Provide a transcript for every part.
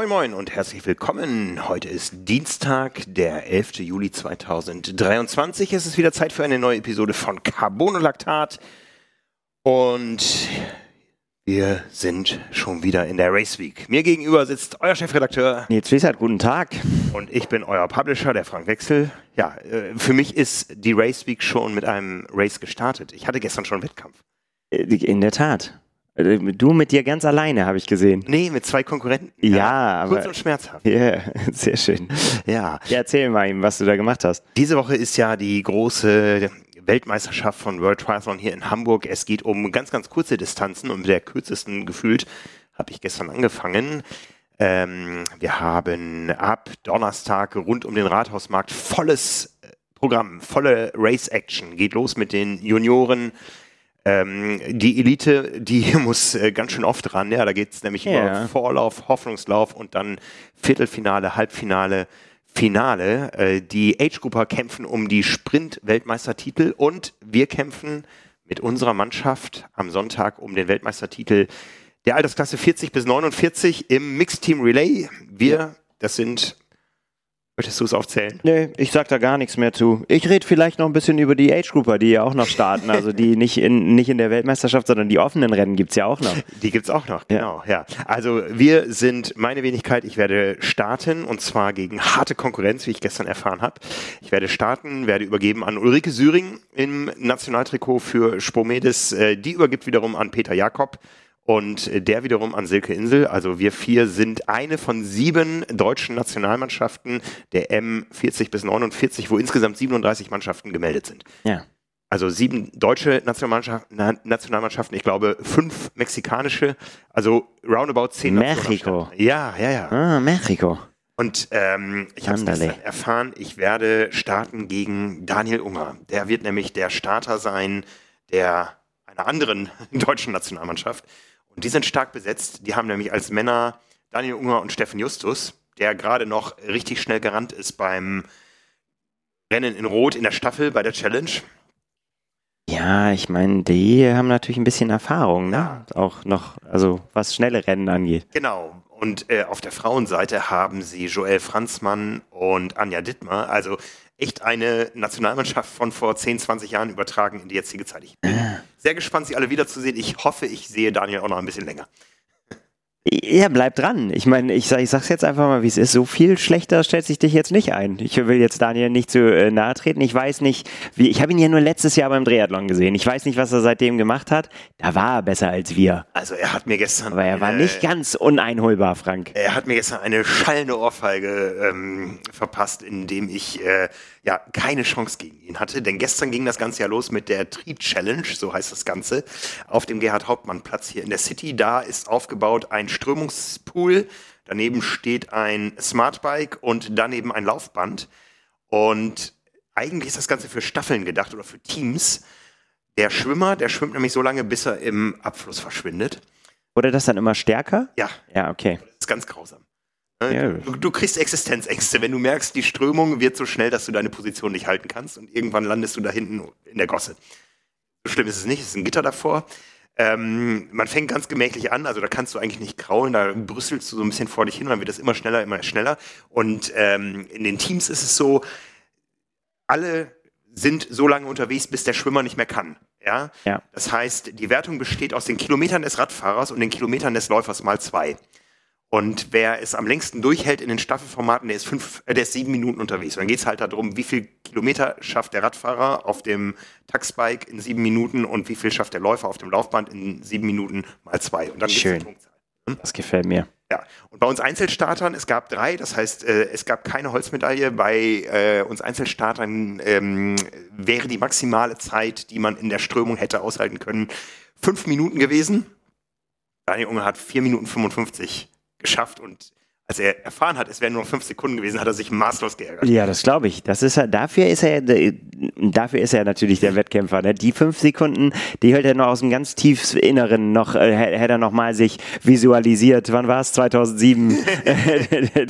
Moin Moin und herzlich willkommen. Heute ist Dienstag, der 11. Juli 2023. Es ist wieder Zeit für eine neue Episode von Carbonolactat. Und wir sind schon wieder in der Race Week. Mir gegenüber sitzt euer Chefredakteur. Nils Wissert, guten Tag. Und ich bin euer Publisher, der Frank Wechsel. Ja, äh, für mich ist die Race Week schon mit einem Race gestartet. Ich hatte gestern schon einen Wettkampf. Äh, In der Tat. Äh, Du mit dir ganz alleine, habe ich gesehen. Nee, mit zwei Konkurrenten. Ja, Kurz aber. und schmerzhaft. Ja, sehr schön. Ja. Ja, erzähl mal ihm, was du da gemacht hast. Diese Woche ist ja die große Weltmeisterschaft von World Triathlon hier in Hamburg. Es geht um ganz, ganz kurze Distanzen und mit der kürzesten gefühlt habe ich gestern angefangen. Ähm, wir haben ab Donnerstag rund um den Rathausmarkt volles äh, Programm, volle Race-Action. Geht los mit den Junioren. Ähm, die Elite, die muss äh, ganz schön oft ran. Ja, da geht es nämlich Ja. über Vorlauf, Hoffnungslauf und dann Viertelfinale, Halbfinale, Finale. Äh, die Age-Grupper kämpfen um die Sprint-Weltmeistertitel und wir kämpfen mit unserer Mannschaft am Sonntag um den Weltmeistertitel der Altersklasse 40 bis 49 im Mixed-Team Relay. Wir, das sind, möchtest du es aufzählen? Nee, ich sag da gar nichts mehr zu. Ich rede vielleicht noch ein bisschen über die Age-Grupper, die ja auch noch starten. Also die nicht in, nicht in der Weltmeisterschaft, sondern die offenen Rennen gibt's ja auch noch. Die gibt's auch noch, genau, ja. Also wir sind meine Wenigkeit, ich werde starten und zwar gegen harte Konkurrenz, wie ich gestern erfahren habe. Ich werde starten, werde übergeben an Ulrike Süring im Nationaltrikot für Spomedes. Äh, Die übergibt wiederum an Peter Jakob und äh, der wiederum an Silke Insel. Also wir vier sind eine von sieben deutschen Nationalmannschaften der M40 bis 49, wo insgesamt 37 Mannschaften gemeldet sind. Ja. Also sieben deutsche Nationalmannschaft, Na- Nationalmannschaften, ich glaube fünf mexikanische, also roundabout zehn Mexiko. Ja, ja, ja. Ah, Mexiko. Und ähm, ich habe gestern erfahren, ich werde starten gegen Daniel Unger. Der wird nämlich der Starter sein der einer anderen deutschen Nationalmannschaft. Und die sind stark besetzt. Die haben nämlich als Männer Daniel Unger und Steffen Justus, der gerade noch richtig schnell gerannt ist beim Rennen in Rot in der Staffel bei der Challenge. Ja, ich meine, die haben natürlich ein bisschen Erfahrung, ne? Ja. Auch noch, also was schnelle Rennen angeht. Genau. Und äh, auf der Frauenseite haben sie Joel Franzmann und Anja Dittmar. Also echt eine Nationalmannschaft von vor 10, 20 Jahren übertragen in die jetzige Zeit. Ich bin sehr gespannt, sie alle wiederzusehen. Ich hoffe, ich sehe Daniel auch noch ein bisschen länger. Ja, bleib dran. Ich meine, ich, sag, ich sag's jetzt einfach mal, wie es ist. So viel schlechter stellt sich dich jetzt nicht ein. Ich will jetzt Daniel nicht zu äh, nahe treten. Ich weiß nicht, wie, ich habe ihn ja nur letztes Jahr beim Triathlon gesehen. Ich weiß nicht, was er seitdem gemacht hat. Da war er besser als wir. Also er hat mir gestern. Aber er war eine- nicht ganz uneinholbar, Frank. Er hat mir gestern eine schallende Ohrfeige ähm, verpasst, indem ich äh, ja keine Chance gegen ihn hatte. Denn gestern ging das Ganze ja los mit der Trieb Challenge, so heißt das Ganze, auf dem Gerhard Hauptmann Platz hier in der City. Da ist aufgebaut ein Strömungspool, daneben steht ein Smartbike und daneben ein Laufband. Und eigentlich ist das Ganze für Staffeln gedacht oder für Teams. Der Schwimmer, der schwimmt nämlich so lange, bis er im Abfluss verschwindet. Wurde das dann immer stärker? Ja, Ja, okay. das ist ganz grausam. Ja. Du, du kriegst Existenzängste, wenn du merkst, die Strömung wird so schnell, dass du deine Position nicht halten kannst und irgendwann landest du da hinten in der Gosse. So schlimm ist es nicht, es ist ein Gitter davor. Ähm, man fängt ganz gemächlich an, also da kannst du eigentlich nicht kraulen, da brüsselst du so ein bisschen vor dich hin dann wird das immer schneller, immer schneller. Und ähm, in den Teams ist es so, alle sind so lange unterwegs, bis der Schwimmer nicht mehr kann. Ja? Ja. Das heißt, die Wertung besteht aus den Kilometern des Radfahrers und den Kilometern des Läufers mal zwei. Und wer es am längsten durchhält in den Staffelformaten, der ist fünf, äh, der ist sieben Minuten unterwegs. Und dann geht es halt darum, wie viel Kilometer schafft der Radfahrer auf dem Taxbike in sieben Minuten und wie viel schafft der Läufer auf dem Laufband in sieben Minuten mal zwei. Und dann Schön. Punktzahl. Das gefällt mir. Ja, und bei uns Einzelstartern, es gab drei, das heißt, äh, es gab keine Holzmedaille. Bei äh, uns Einzelstartern ähm, wäre die maximale Zeit, die man in der Strömung hätte aushalten können, fünf Minuten gewesen. Daniel Unger hat vier Minuten 55 geschafft und als er erfahren hat, es wären nur fünf Sekunden gewesen, hat er sich maßlos geärgert. Ja, das glaube ich. Das ist er, dafür ist er, dafür ist er natürlich der Wettkämpfer. Ne? Die fünf Sekunden, die hält er noch aus dem ganz tiefs Inneren noch, äh, hätte er noch mal sich visualisiert. Wann war es? 2007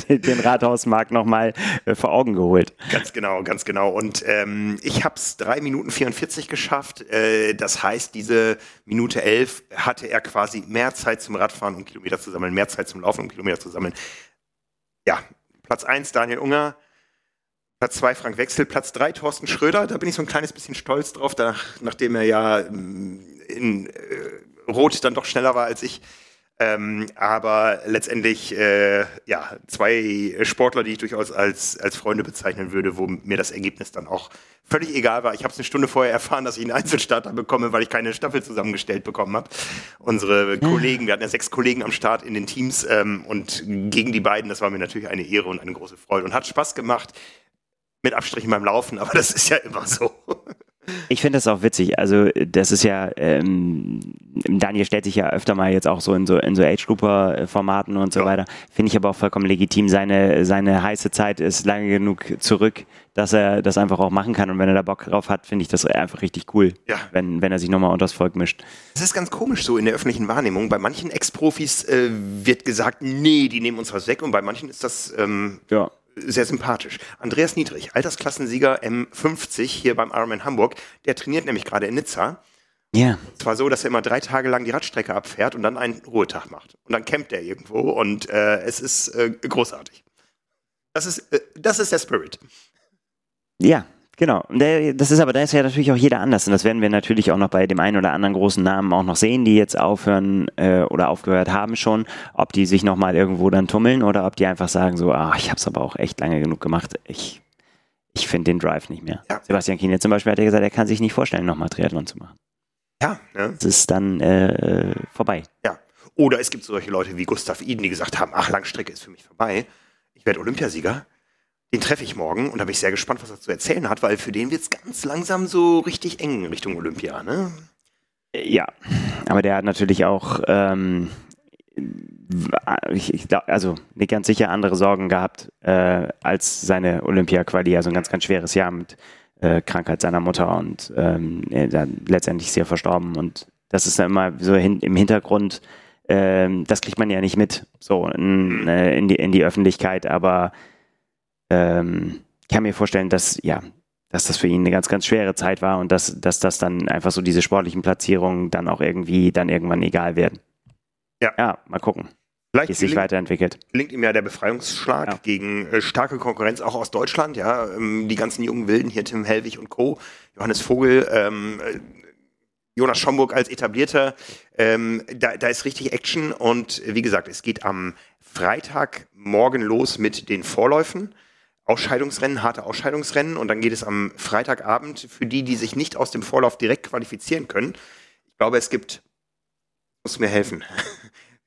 den Rathausmarkt noch mal äh, vor Augen geholt. Ganz genau, ganz genau. Und ähm, ich habe es drei Minuten 44 geschafft. Äh, das heißt, diese Minute elf hatte er quasi mehr Zeit zum Radfahren, um Kilometer zu sammeln, mehr Zeit zum Laufen, um Kilometer zu sammeln. Ja, Platz 1 Daniel Unger, Platz 2 Frank Wechsel, Platz 3 Thorsten Schröder. Da bin ich so ein kleines bisschen stolz drauf, da, nachdem er ja mm, in äh, Rot dann doch schneller war als ich. Ähm, aber letztendlich, äh, ja, zwei Sportler, die ich durchaus als, als Freunde bezeichnen würde, wo mir das Ergebnis dann auch völlig egal war. Ich habe es eine Stunde vorher erfahren, dass ich einen Einzelstarter bekomme, weil ich keine Staffel zusammengestellt bekommen habe. Unsere ja. Kollegen, wir hatten ja sechs Kollegen am Start in den Teams ähm, und gegen die beiden, das war mir natürlich eine Ehre und eine große Freude und hat Spaß gemacht. Mit Abstrichen beim Laufen, aber das ist ja immer so. Ich finde das auch witzig. Also, das ist ja, ähm, Daniel stellt sich ja öfter mal jetzt auch so in so, in so Age-Grouper-Formaten und so ja. weiter. Finde ich aber auch vollkommen legitim. Seine, seine heiße Zeit ist lange genug zurück, dass er das einfach auch machen kann. Und wenn er da Bock drauf hat, finde ich das einfach richtig cool, ja. wenn, wenn er sich nochmal unter das Volk mischt. Das ist ganz komisch so in der öffentlichen Wahrnehmung. Bei manchen Ex-Profis äh, wird gesagt, nee, die nehmen uns was weg. Und bei manchen ist das ähm, ja sehr sympathisch. Andreas Niedrig, Altersklassensieger M50 hier beim Ironman Hamburg, der trainiert nämlich gerade in Nizza. Ja. Yeah. Zwar so, dass er immer drei Tage lang die Radstrecke abfährt und dann einen Ruhetag macht. Und dann campt er irgendwo und äh, es ist äh, großartig. Das ist, äh, das ist der Spirit. Ja, Genau. Das ist aber, da ist ja natürlich auch jeder anders. Und das werden wir natürlich auch noch bei dem einen oder anderen großen Namen auch noch sehen, die jetzt aufhören äh, oder aufgehört haben schon, ob die sich nochmal irgendwo dann tummeln oder ob die einfach sagen so, ah, ich habe es aber auch echt lange genug gemacht. Ich, ich finde den Drive nicht mehr. Ja. Sebastian Kiene zum Beispiel hat ja gesagt, er kann sich nicht vorstellen, nochmal Triathlon zu machen. Ja. Ne? Das ist dann äh, vorbei. Ja. Oder es gibt solche Leute wie Gustav Iden, die gesagt haben, ach, Langstrecke ist für mich vorbei. Ich werde Olympiasieger. Den treffe ich morgen und da bin ich sehr gespannt, was er zu erzählen hat, weil für den wird es ganz langsam so richtig eng Richtung Olympia, ne? Ja, aber der hat natürlich auch, ähm, ich, ich glaube, also nicht ganz sicher andere Sorgen gehabt äh, als seine Olympia-Quali, also ein ganz, ganz schweres Jahr mit äh, Krankheit seiner Mutter und ähm, dann letztendlich sehr verstorben und das ist dann immer so hin, im Hintergrund, äh, das kriegt man ja nicht mit, so in, äh, in, die, in die Öffentlichkeit, aber ähm, kann mir vorstellen, dass, ja, dass das für ihn eine ganz, ganz schwere Zeit war und dass, dass das dann einfach so diese sportlichen Platzierungen dann auch irgendwie dann irgendwann egal werden. Ja. Ja, mal gucken. Vielleicht wie es sich weiterentwickelt. Gelingt ihm ja der Befreiungsschlag ja. gegen äh, starke Konkurrenz auch aus Deutschland, ja. Ähm, die ganzen jungen Wilden hier, Tim Hellwig und Co., Johannes Vogel, ähm, äh, Jonas Schomburg als etablierter, ähm, da, da ist richtig Action und wie gesagt, es geht am Freitagmorgen los mit den Vorläufen. Ausscheidungsrennen, harte Ausscheidungsrennen und dann geht es am Freitagabend für die, die sich nicht aus dem Vorlauf direkt qualifizieren können. Ich glaube, es gibt, musst du mir helfen.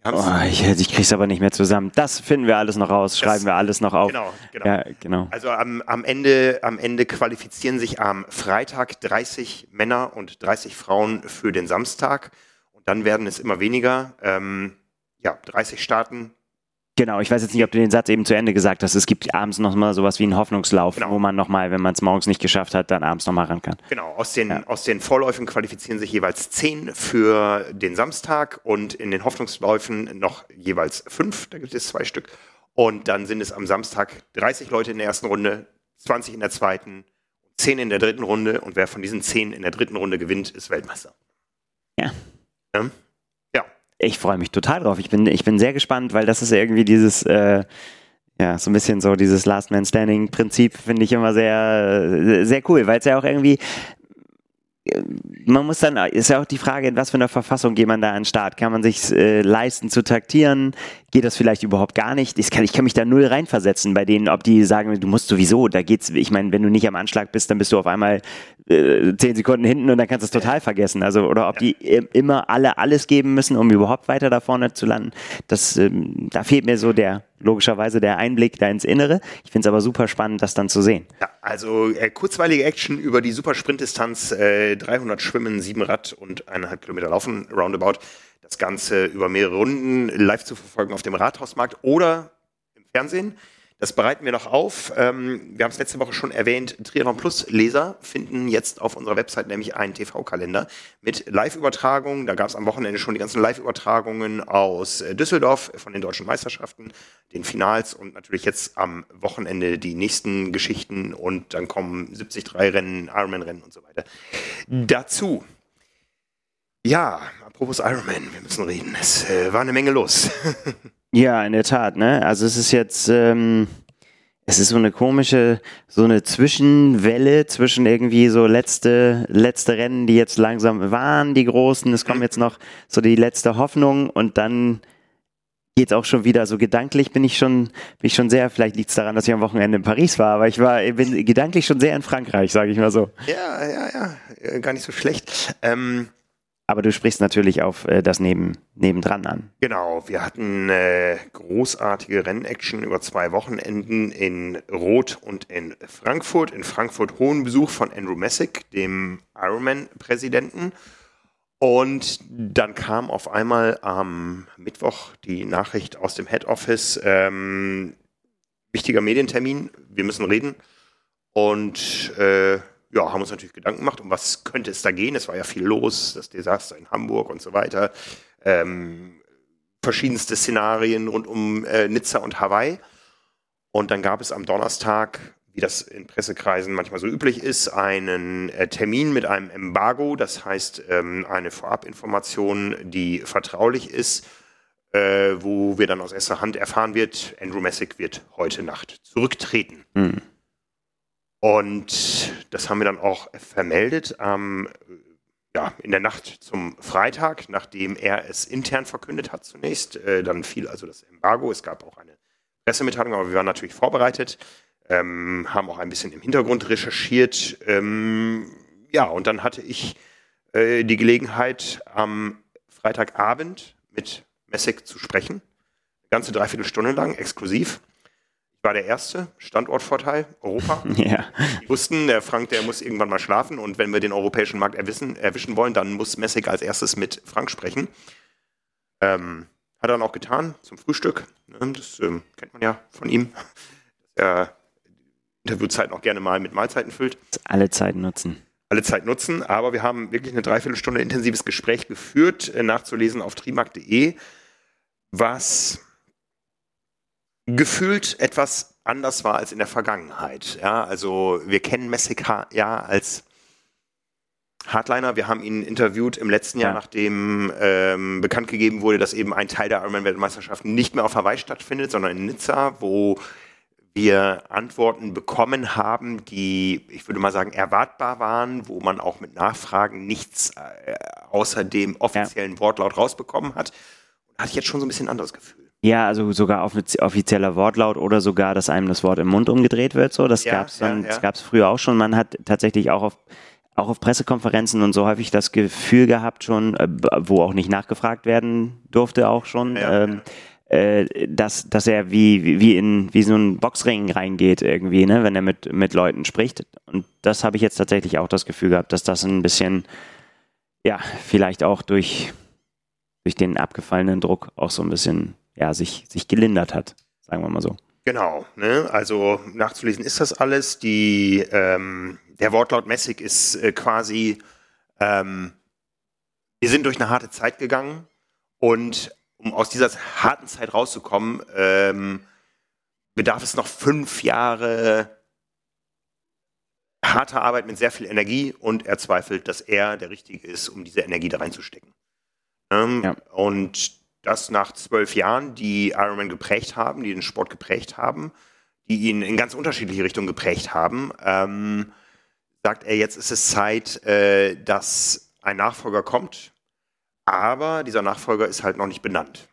Oh, ich, ich krieg's aber nicht mehr zusammen. Das finden wir alles noch raus, schreiben das, wir alles noch auf. Genau, genau. Ja, genau. Also am, am, Ende, am Ende qualifizieren sich am Freitag 30 Männer und 30 Frauen für den Samstag. Und dann werden es immer weniger. Ähm, ja, 30 starten, Genau, ich weiß jetzt nicht, ob du den Satz eben zu Ende gesagt hast. Es gibt abends noch mal sowas wie einen Hoffnungslauf, genau. wo man nochmal, wenn man es morgens nicht geschafft hat, dann abends nochmal ran kann. Genau, aus den, ja. aus den Vorläufen qualifizieren sich jeweils zehn für den Samstag und in den Hoffnungsläufen noch jeweils fünf, da gibt es zwei Stück. Und dann sind es am Samstag 30 Leute in der ersten Runde, 20 in der zweiten, 10 in der dritten Runde und wer von diesen 10 in der dritten Runde gewinnt, ist Weltmeister. Ja. ja? Ich freue mich total drauf. Ich bin, ich bin sehr gespannt, weil das ist irgendwie dieses, äh, ja, so ein bisschen so dieses Last Man Standing Prinzip finde ich immer sehr, sehr cool, weil es ja auch irgendwie, man muss dann, ist ja auch die Frage, in was für einer Verfassung geht man da an den Start? Kann man sich äh, leisten zu taktieren? Geht das vielleicht überhaupt gar nicht? Ich kann, ich kann mich da null reinversetzen bei denen, ob die sagen, du musst sowieso, da geht's, ich meine, wenn du nicht am Anschlag bist, dann bist du auf einmal äh, zehn Sekunden hinten und dann kannst du es total vergessen. Also, oder ob die immer alle alles geben müssen, um überhaupt weiter da vorne zu landen. Das, ähm, da fehlt mir so der, logischerweise der Einblick da ins Innere. Ich finde es aber super spannend, das dann zu sehen. Ja, also äh, kurzweilige Action über die Supersprintdistanz, äh, 300 Schwimmen, 7 Rad und 1,5 Kilometer Laufen, roundabout. Das Ganze über mehrere Runden live zu verfolgen auf dem Rathausmarkt oder im Fernsehen. Das bereiten wir noch auf. Ähm, wir haben es letzte Woche schon erwähnt. Triathlon Plus Leser finden jetzt auf unserer Website nämlich einen TV-Kalender mit Live-Übertragungen. Da gab es am Wochenende schon die ganzen Live-Übertragungen aus äh, Düsseldorf von den deutschen Meisterschaften, den Finals und natürlich jetzt am Wochenende die nächsten Geschichten und dann kommen 73 Rennen, Ironman-Rennen und so weiter. Dazu. Ja, apropos Ironman, wir müssen reden. Es äh, war eine Menge los. Ja, in der Tat, ne? Also es ist jetzt, ähm, es ist so eine komische, so eine Zwischenwelle zwischen irgendwie so letzte, letzte Rennen, die jetzt langsam waren, die großen. Es kommen jetzt noch so die letzte Hoffnung und dann geht's auch schon wieder so gedanklich bin ich schon bin ich schon sehr vielleicht liegt's daran dass ich am Wochenende in Paris war aber ich war bin gedanklich schon sehr in Frankreich sage ich mal so ja ja ja äh, gar nicht so schlecht ähm, aber du sprichst natürlich auf äh, das Neben, nebendran an. Genau, wir hatten äh, großartige Rennaction über zwei Wochenenden in Rot und in Frankfurt. In Frankfurt hohen Besuch von Andrew Messick, dem Ironman-Präsidenten. Und dann kam auf einmal am Mittwoch die Nachricht aus dem Head Office, ähm, wichtiger Medientermin, wir müssen reden. Und äh, ja, haben uns natürlich Gedanken gemacht, um was könnte es da gehen. Es war ja viel los, das Desaster in Hamburg und so weiter. Ähm, verschiedenste Szenarien rund um äh, Nizza und Hawaii. Und dann gab es am Donnerstag, wie das in Pressekreisen manchmal so üblich ist, einen äh, Termin mit einem Embargo, das heißt ähm, eine Vorabinformation, die vertraulich ist, äh, wo wir dann aus erster Hand erfahren wird, Andrew Messick wird heute Nacht zurücktreten. Mhm. Und das haben wir dann auch vermeldet ähm, ja, in der Nacht zum Freitag, nachdem er es intern verkündet hat zunächst. Äh, dann fiel also das Embargo. Es gab auch eine Pressemitteilung, aber wir waren natürlich vorbereitet, ähm, haben auch ein bisschen im Hintergrund recherchiert. Ähm, ja, und dann hatte ich äh, die Gelegenheit, am Freitagabend mit Messek zu sprechen. Eine ganze Dreiviertelstunde lang, exklusiv war der erste Standortvorteil Europa. Ja. Die wussten, der Frank, der muss irgendwann mal schlafen und wenn wir den europäischen Markt erwischen, erwischen wollen, dann muss Messig als erstes mit Frank sprechen. Ähm, hat er dann auch getan zum Frühstück. Ne, das ähm, kennt man ja von ihm, dass er Interviewzeiten auch gerne mal mit Mahlzeiten füllt. Alle Zeit nutzen. Alle Zeit nutzen, aber wir haben wirklich eine Dreiviertelstunde intensives Gespräch geführt, äh, nachzulesen auf trimark.de, was gefühlt etwas anders war als in der Vergangenheit. Ja, also wir kennen Messick ja als Hardliner. Wir haben ihn interviewt im letzten Jahr, ja. nachdem ähm, bekannt gegeben wurde, dass eben ein Teil der Ironman-Weltmeisterschaft nicht mehr auf Hawaii stattfindet, sondern in Nizza, wo wir Antworten bekommen haben, die, ich würde mal sagen, erwartbar waren, wo man auch mit Nachfragen nichts äh, außer dem offiziellen ja. Wortlaut rausbekommen hat. Und hatte ich jetzt schon so ein bisschen anderes Gefühl. Ja, also sogar offizieller Wortlaut oder sogar, dass einem das Wort im Mund umgedreht wird. So, das ja, gab's dann, ja, ja. gab's früher auch schon. Man hat tatsächlich auch auf auch auf Pressekonferenzen und so häufig das Gefühl gehabt schon, äh, wo auch nicht nachgefragt werden durfte auch schon, ähm, äh, dass, dass er wie, wie in wie so ein Boxring reingeht irgendwie, ne, wenn er mit, mit Leuten spricht. Und das habe ich jetzt tatsächlich auch das Gefühl gehabt, dass das ein bisschen, ja, vielleicht auch durch, durch den abgefallenen Druck auch so ein bisschen ja, sich, sich gelindert hat, sagen wir mal so. Genau, ne? also nachzulesen ist das alles. Die, ähm, der Wortlaut Messig ist äh, quasi, ähm, wir sind durch eine harte Zeit gegangen und um aus dieser harten Zeit rauszukommen, ähm, bedarf es noch fünf Jahre harter Arbeit mit sehr viel Energie und er zweifelt, dass er der Richtige ist, um diese Energie da reinzustecken. Ähm, ja. Und das nach zwölf Jahren, die Ironman geprägt haben, die den Sport geprägt haben, die ihn in ganz unterschiedliche Richtungen geprägt haben, ähm, sagt er, jetzt ist es Zeit, äh, dass ein Nachfolger kommt, aber dieser Nachfolger ist halt noch nicht benannt.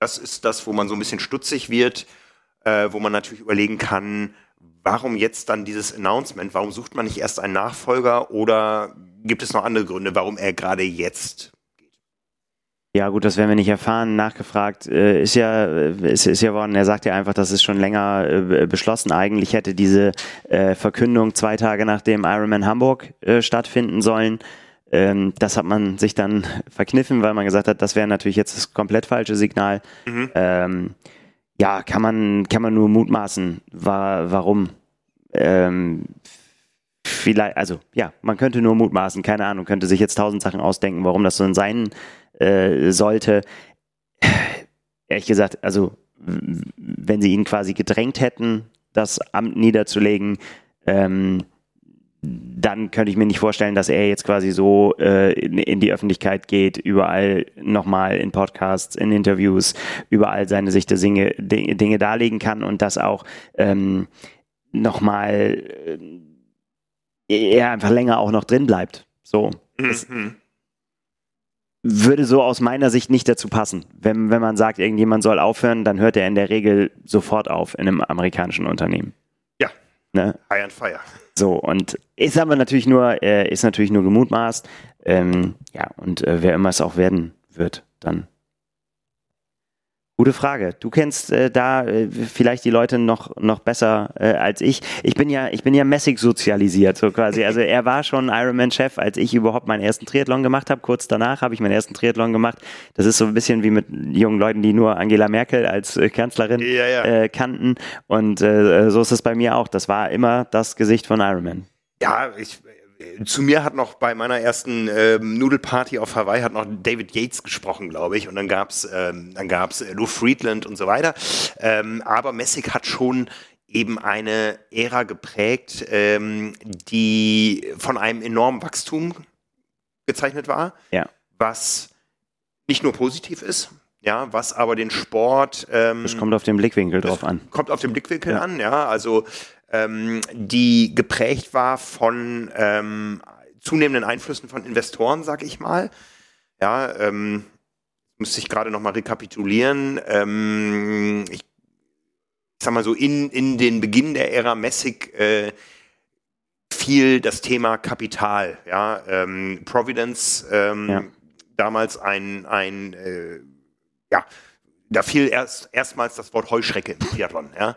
Das ist das, wo man so ein bisschen stutzig wird, äh, wo man natürlich überlegen kann, warum jetzt dann dieses Announcement? Warum sucht man nicht erst einen Nachfolger oder gibt es noch andere Gründe, warum er gerade jetzt ja, gut, das werden wir nicht erfahren. Nachgefragt äh, ist ja äh, ist, ist ja worden. Er sagt ja einfach, das ist schon länger äh, beschlossen. Eigentlich hätte diese äh, Verkündung zwei Tage nach dem Ironman Hamburg äh, stattfinden sollen. Ähm, das hat man sich dann verkniffen, weil man gesagt hat, das wäre natürlich jetzt das komplett falsche Signal. Mhm. Ähm, ja, kann man kann man nur mutmaßen, war, warum. Ähm, vielleicht, also ja, man könnte nur mutmaßen. Keine Ahnung, könnte sich jetzt tausend Sachen ausdenken, warum das so in seinen äh, sollte. Ehrlich gesagt, also wenn sie ihn quasi gedrängt hätten, das Amt niederzulegen, ähm, dann könnte ich mir nicht vorstellen, dass er jetzt quasi so äh, in, in, die Öffentlichkeit geht, überall nochmal in Podcasts, in Interviews, überall seine Sicht der Dinge, Dinge darlegen kann und das auch ähm, nochmal äh, er einfach länger auch noch drin bleibt. So. Mhm. Würde so aus meiner Sicht nicht dazu passen. Wenn, wenn man sagt, irgendjemand soll aufhören, dann hört er in der Regel sofort auf in einem amerikanischen Unternehmen. Ja. Ne? High and fire. So, und ist aber natürlich nur, äh, ist natürlich nur gemutmaßt. Ähm, ja, und äh, wer immer es auch werden wird, dann Gute Frage. Du kennst äh, da äh, vielleicht die Leute noch, noch besser äh, als ich. Ich bin ja, ich bin ja Messig sozialisiert, so quasi. Also er war schon Ironman-Chef, als ich überhaupt meinen ersten Triathlon gemacht habe. Kurz danach habe ich meinen ersten Triathlon gemacht. Das ist so ein bisschen wie mit jungen Leuten, die nur Angela Merkel als äh, Kanzlerin ja, ja. Äh, kannten. Und äh, so ist es bei mir auch. Das war immer das Gesicht von Ironman. Ja, ich, zu mir hat noch bei meiner ersten ähm, Nudelparty auf Hawaii hat noch David Yates gesprochen, glaube ich. Und dann gab's ähm, dann gab's äh, Lou Friedland und so weiter. Ähm, aber Messig hat schon eben eine Ära geprägt, ähm, die von einem enormen Wachstum gezeichnet war, ja. was nicht nur positiv ist, ja, was aber den Sport. Ähm, es kommt auf den Blickwinkel drauf an. Kommt auf den Blickwinkel ja. an, ja. Also ähm, die geprägt war von ähm, zunehmenden Einflüssen von Investoren, sag ich mal. Ja, ähm, müsste ich gerade noch mal rekapitulieren. Ähm, ich, ich sag mal so, in, in den Beginn der Ära Messig äh, fiel das Thema Kapital. Ja, ähm, Providence, ähm, ja. damals ein, ein äh, ja, da fiel erst erstmals das Wort Heuschrecke im Triathlon. Ja.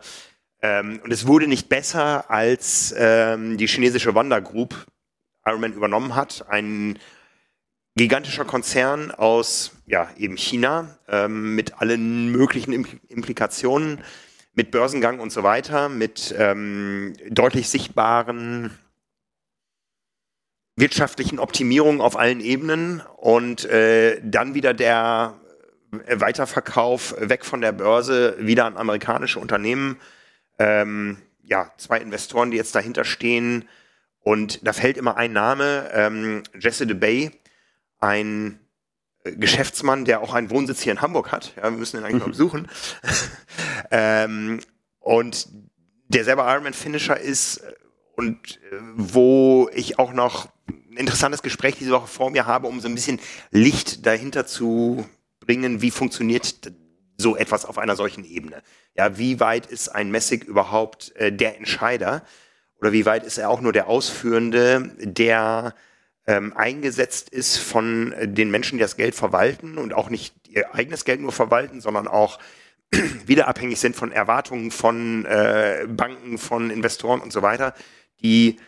Ähm, und es wurde nicht besser, als ähm, die chinesische Wanda Group Ironman übernommen hat. Ein gigantischer Konzern aus ja, eben China ähm, mit allen möglichen Impl Implikationen, mit Börsengang und so weiter, mit ähm, deutlich sichtbaren wirtschaftlichen Optimierungen auf allen Ebenen und äh, dann wieder der Weiterverkauf weg von der Börse wieder an amerikanische Unternehmen ähm, ja, zwei Investoren, die jetzt dahinter stehen. Und da fällt immer ein Name, ähm, Jesse DeBay, ein äh, Geschäftsmann, der auch einen Wohnsitz hier in Hamburg hat. Ja, wir müssen ihn eigentlich mal besuchen. ähm, und der selber Ironman-Finisher ist äh, und äh, wo ich auch noch ein interessantes Gespräch diese Woche vor mir habe, um so ein bisschen Licht dahinter zu bringen, wie funktioniert so etwas auf einer solchen Ebene. Ja, wie weit ist ein Messig überhaupt äh, der Entscheider? Oder wie weit ist er auch nur der Ausführende, der ähm, eingesetzt ist von äh, den Menschen, die das Geld verwalten und auch nicht ihr eigenes Geld nur verwalten, sondern auch wieder abhängig sind von Erwartungen von äh, Banken, von Investoren und so weiter, die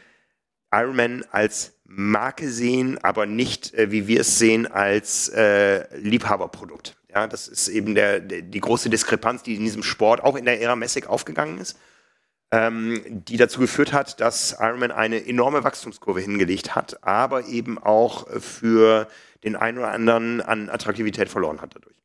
Ironman als Marke sehen, aber nicht, äh, wie wir es sehen, als äh, Liebhaberprodukt. Ja, das ist eben der, der, die große Diskrepanz, die in diesem Sport auch in der Ära Messig aufgegangen ist, ähm, die dazu geführt hat, dass Ironman eine enorme Wachstumskurve hingelegt hat, aber eben auch für den einen oder anderen an Attraktivität verloren hat dadurch.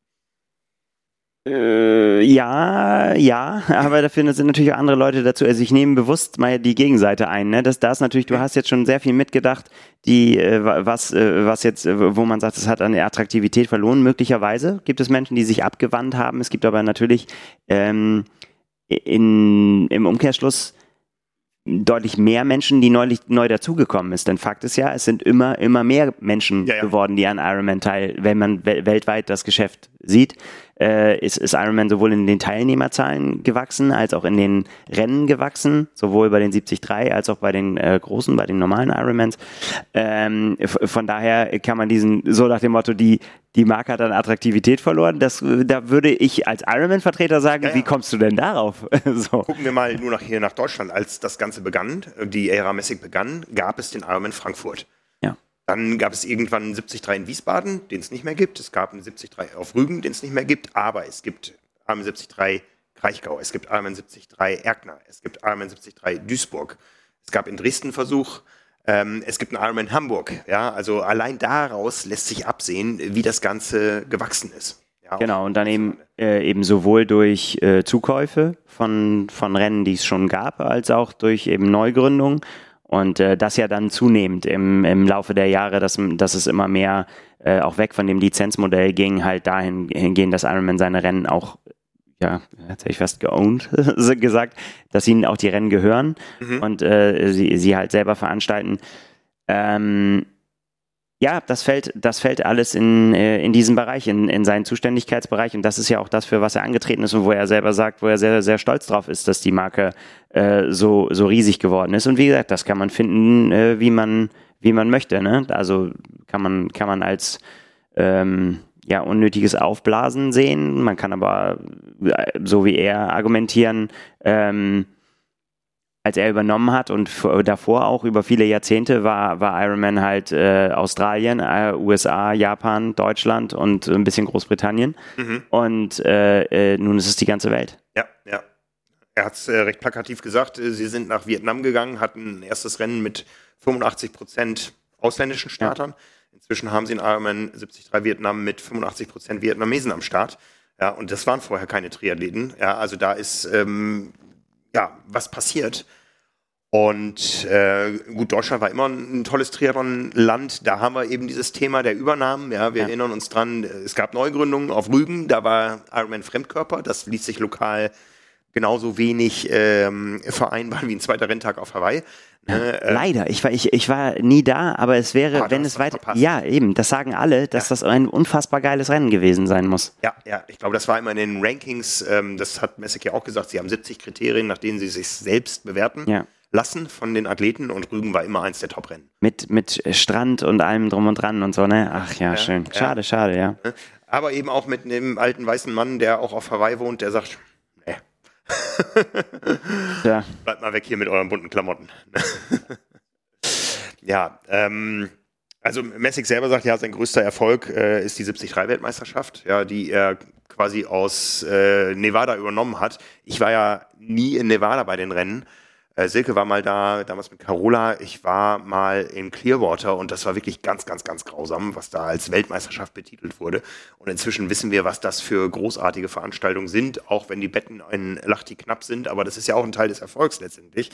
Äh, ja, ja, aber dafür sind natürlich auch andere Leute dazu. Also ich nehme bewusst mal die Gegenseite ein. Ne? Das, das natürlich, du hast jetzt schon sehr viel mitgedacht, die äh, was, äh, was jetzt, wo man sagt, es hat an der Attraktivität verloren. Möglicherweise gibt es Menschen, die sich abgewandt haben. Es gibt aber natürlich ähm, in, im Umkehrschluss deutlich mehr Menschen, die neulich neu dazugekommen ist. Denn Fakt ist ja, es sind immer, immer mehr Menschen ja, ja. geworden, die an Ironman teil, wenn man weltweit das Geschäft sieht, äh, ist, ist Ironman sowohl in den Teilnehmerzahlen gewachsen, als auch in den Rennen gewachsen, sowohl bei den 73 als auch bei den äh, großen, bei den normalen Ironmans. Ähm, von daher kann man diesen, so nach dem Motto, die, die Marke hat an Attraktivität verloren. Das, da würde ich als Ironman-Vertreter sagen, ja, wie kommst du denn darauf? so. Gucken wir mal nur nach hier nach Deutschland. Als das Ganze begann, die Ära Messig begann, gab es den Ironman Frankfurt. Dann gab es irgendwann einen 73 in Wiesbaden, den es nicht mehr gibt. Es gab einen 73 auf Rügen, den es nicht mehr gibt. Aber es gibt Ironman 73 Kraichgau, es gibt Ironman 73 Erkner, es gibt Ironman 73 Duisburg. Es gab in Dresden einen Versuch, ähm, es gibt einen Ironman Hamburg. Ja, also allein daraus lässt sich absehen, wie das Ganze gewachsen ist. Ja, genau, und dann eben, äh, eben sowohl durch äh, Zukäufe von, von Rennen, die es schon gab, als auch durch eben Neugründungen. Und äh, das ja dann zunehmend im, im Laufe der Jahre, dass, dass es immer mehr äh, auch weg von dem Lizenzmodell ging, halt dahin hingehen, dass Ironman seine Rennen auch, ja, jetzt hätte ich fast geowned gesagt, dass ihnen auch die Rennen gehören mhm. und äh, sie, sie halt selber veranstalten. Ähm, ja, das fällt, das fällt alles in, äh, in diesen Bereich, in, in seinen Zuständigkeitsbereich. Und das ist ja auch das, für was er angetreten ist und wo er selber sagt, wo er sehr, sehr stolz drauf ist, dass die Marke äh, so, so riesig geworden ist. Und wie gesagt, das kann man finden, äh, wie man, wie man möchte. Ne? Also kann man, kann man als ähm, ja, unnötiges Aufblasen sehen. Man kann aber, äh, so wie er argumentieren, ähm, als er übernommen hat und davor auch über viele Jahrzehnte war, war Ironman halt äh, Australien, äh, USA, Japan, Deutschland und ein bisschen Großbritannien. Mhm. Und äh, äh nun ist es die ganze Welt. Ja, ja. Er hat es äh, recht plakativ gesagt. Äh, sie sind nach Vietnam gegangen, hatten ein erstes Rennen mit 85 Prozent ausländischen Startern. Ja. Inzwischen haben sie in Ironman 73 Vietnam mit 85 Prozent Vietnamesen am Start. Ja, und das waren vorher keine Triathleten. Ja, also da ist ähm, ja, was passiert. Und äh, gut, Deutschland war immer ein tolles Triathlon-Land. Da haben wir eben dieses Thema der Übernahmen. Ja, wir ja. erinnern uns dran, es gab Neugründungen auf Rügen, da war Ironman Fremdkörper. Das ließ sich lokal genauso wenig ähm, vereinbaren wie ein zweiter Renntag auf Hawaii. Ja, ne, äh, leider, ich war, ich, ich war nie da, aber es wäre, ah, wenn es weiter. Ja, eben, das sagen alle, dass ja. das ein unfassbar geiles Rennen gewesen sein muss. Ja, ja, ich glaube, das war immer in den Rankings, ähm, das hat Messek ja auch gesagt, sie haben 70 Kriterien, nach denen sie sich selbst bewerten. Ja. Lassen von den Athleten und Rügen war immer eins der Top-Rennen. Mit, mit Strand und allem drum und dran und so, ne? Ach ja, ja schön. Schade, schade, ja. Ne? Aber eben auch mit einem alten weißen Mann, der auch auf Hawaii wohnt, der sagt, ja. Bleibt mal weg hier mit euren bunten Klamotten. ja, ähm, also Messig selber sagt, ja, sein größter Erfolg äh, ist die 73-Weltmeisterschaft, ja, die er quasi aus äh, Nevada übernommen hat. Ich war ja nie in Nevada bei den Rennen. Äh, Silke war mal da, damals mit Carola. Ich war mal in Clearwater und das war wirklich ganz, ganz, ganz grausam, was da als Weltmeisterschaft betitelt wurde. Und inzwischen wissen wir, was das für großartige Veranstaltungen sind, auch wenn die Betten in Lachti knapp sind. Aber das ist ja auch ein Teil des Erfolgs letztendlich,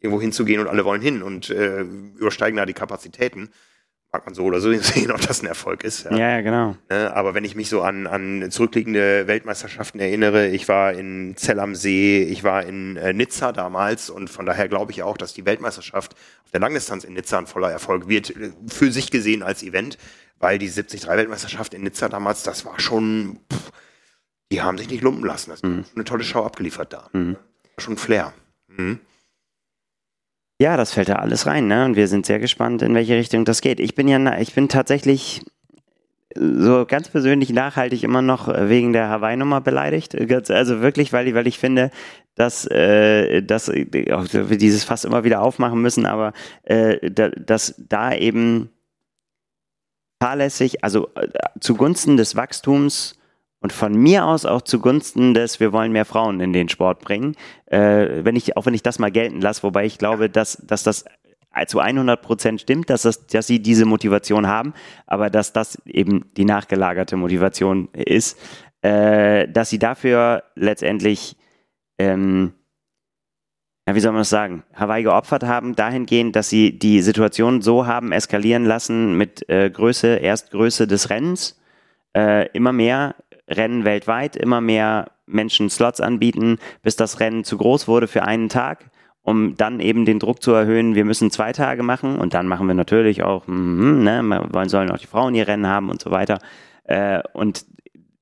irgendwo hinzugehen und alle wollen hin und äh, übersteigen da die Kapazitäten mag man so oder so sehen, ob das ein Erfolg ist. Ja, ja genau. Ne, aber wenn ich mich so an, an zurückliegende Weltmeisterschaften erinnere, ich war in Zell am See, ich war in äh, Nizza damals und von daher glaube ich auch, dass die Weltmeisterschaft auf der Langdistanz in Nizza ein voller Erfolg wird, äh, für sich gesehen als Event, weil die 73-Weltmeisterschaft in Nizza damals, das war schon, pff, die haben sich nicht lumpen lassen. Das mhm. eine tolle Show abgeliefert da. Mhm. Schon Flair. Mhm. Ja, das fällt da alles rein, ne? Und wir sind sehr gespannt, in welche Richtung das geht. Ich bin ja, ich bin tatsächlich so ganz persönlich nachhaltig immer noch wegen der Hawaii-Nummer beleidigt. Also wirklich, weil ich, weil ich finde, dass, äh, dass wir dieses Fass immer wieder aufmachen müssen, aber äh, da, dass da eben fahrlässig, also äh, zugunsten des Wachstums und von mir aus auch zugunsten des, wir wollen mehr Frauen in den Sport bringen, äh, wenn ich, auch wenn ich das mal gelten lasse, wobei ich glaube, dass, dass das zu 100 Prozent stimmt, dass, das, dass sie diese Motivation haben, aber dass das eben die nachgelagerte Motivation ist, äh, dass sie dafür letztendlich, ähm, ja, wie soll man das sagen, Hawaii geopfert haben, dahingehend, dass sie die Situation so haben eskalieren lassen mit äh, Größe, erst Größe des Rennens, äh, immer mehr Rennen weltweit immer mehr Menschen Slots anbieten, bis das Rennen zu groß wurde für einen Tag, um dann eben den Druck zu erhöhen, wir müssen zwei Tage machen und dann machen wir natürlich auch, mm, ne, wollen sollen auch die Frauen ihr Rennen haben und so weiter. Äh, und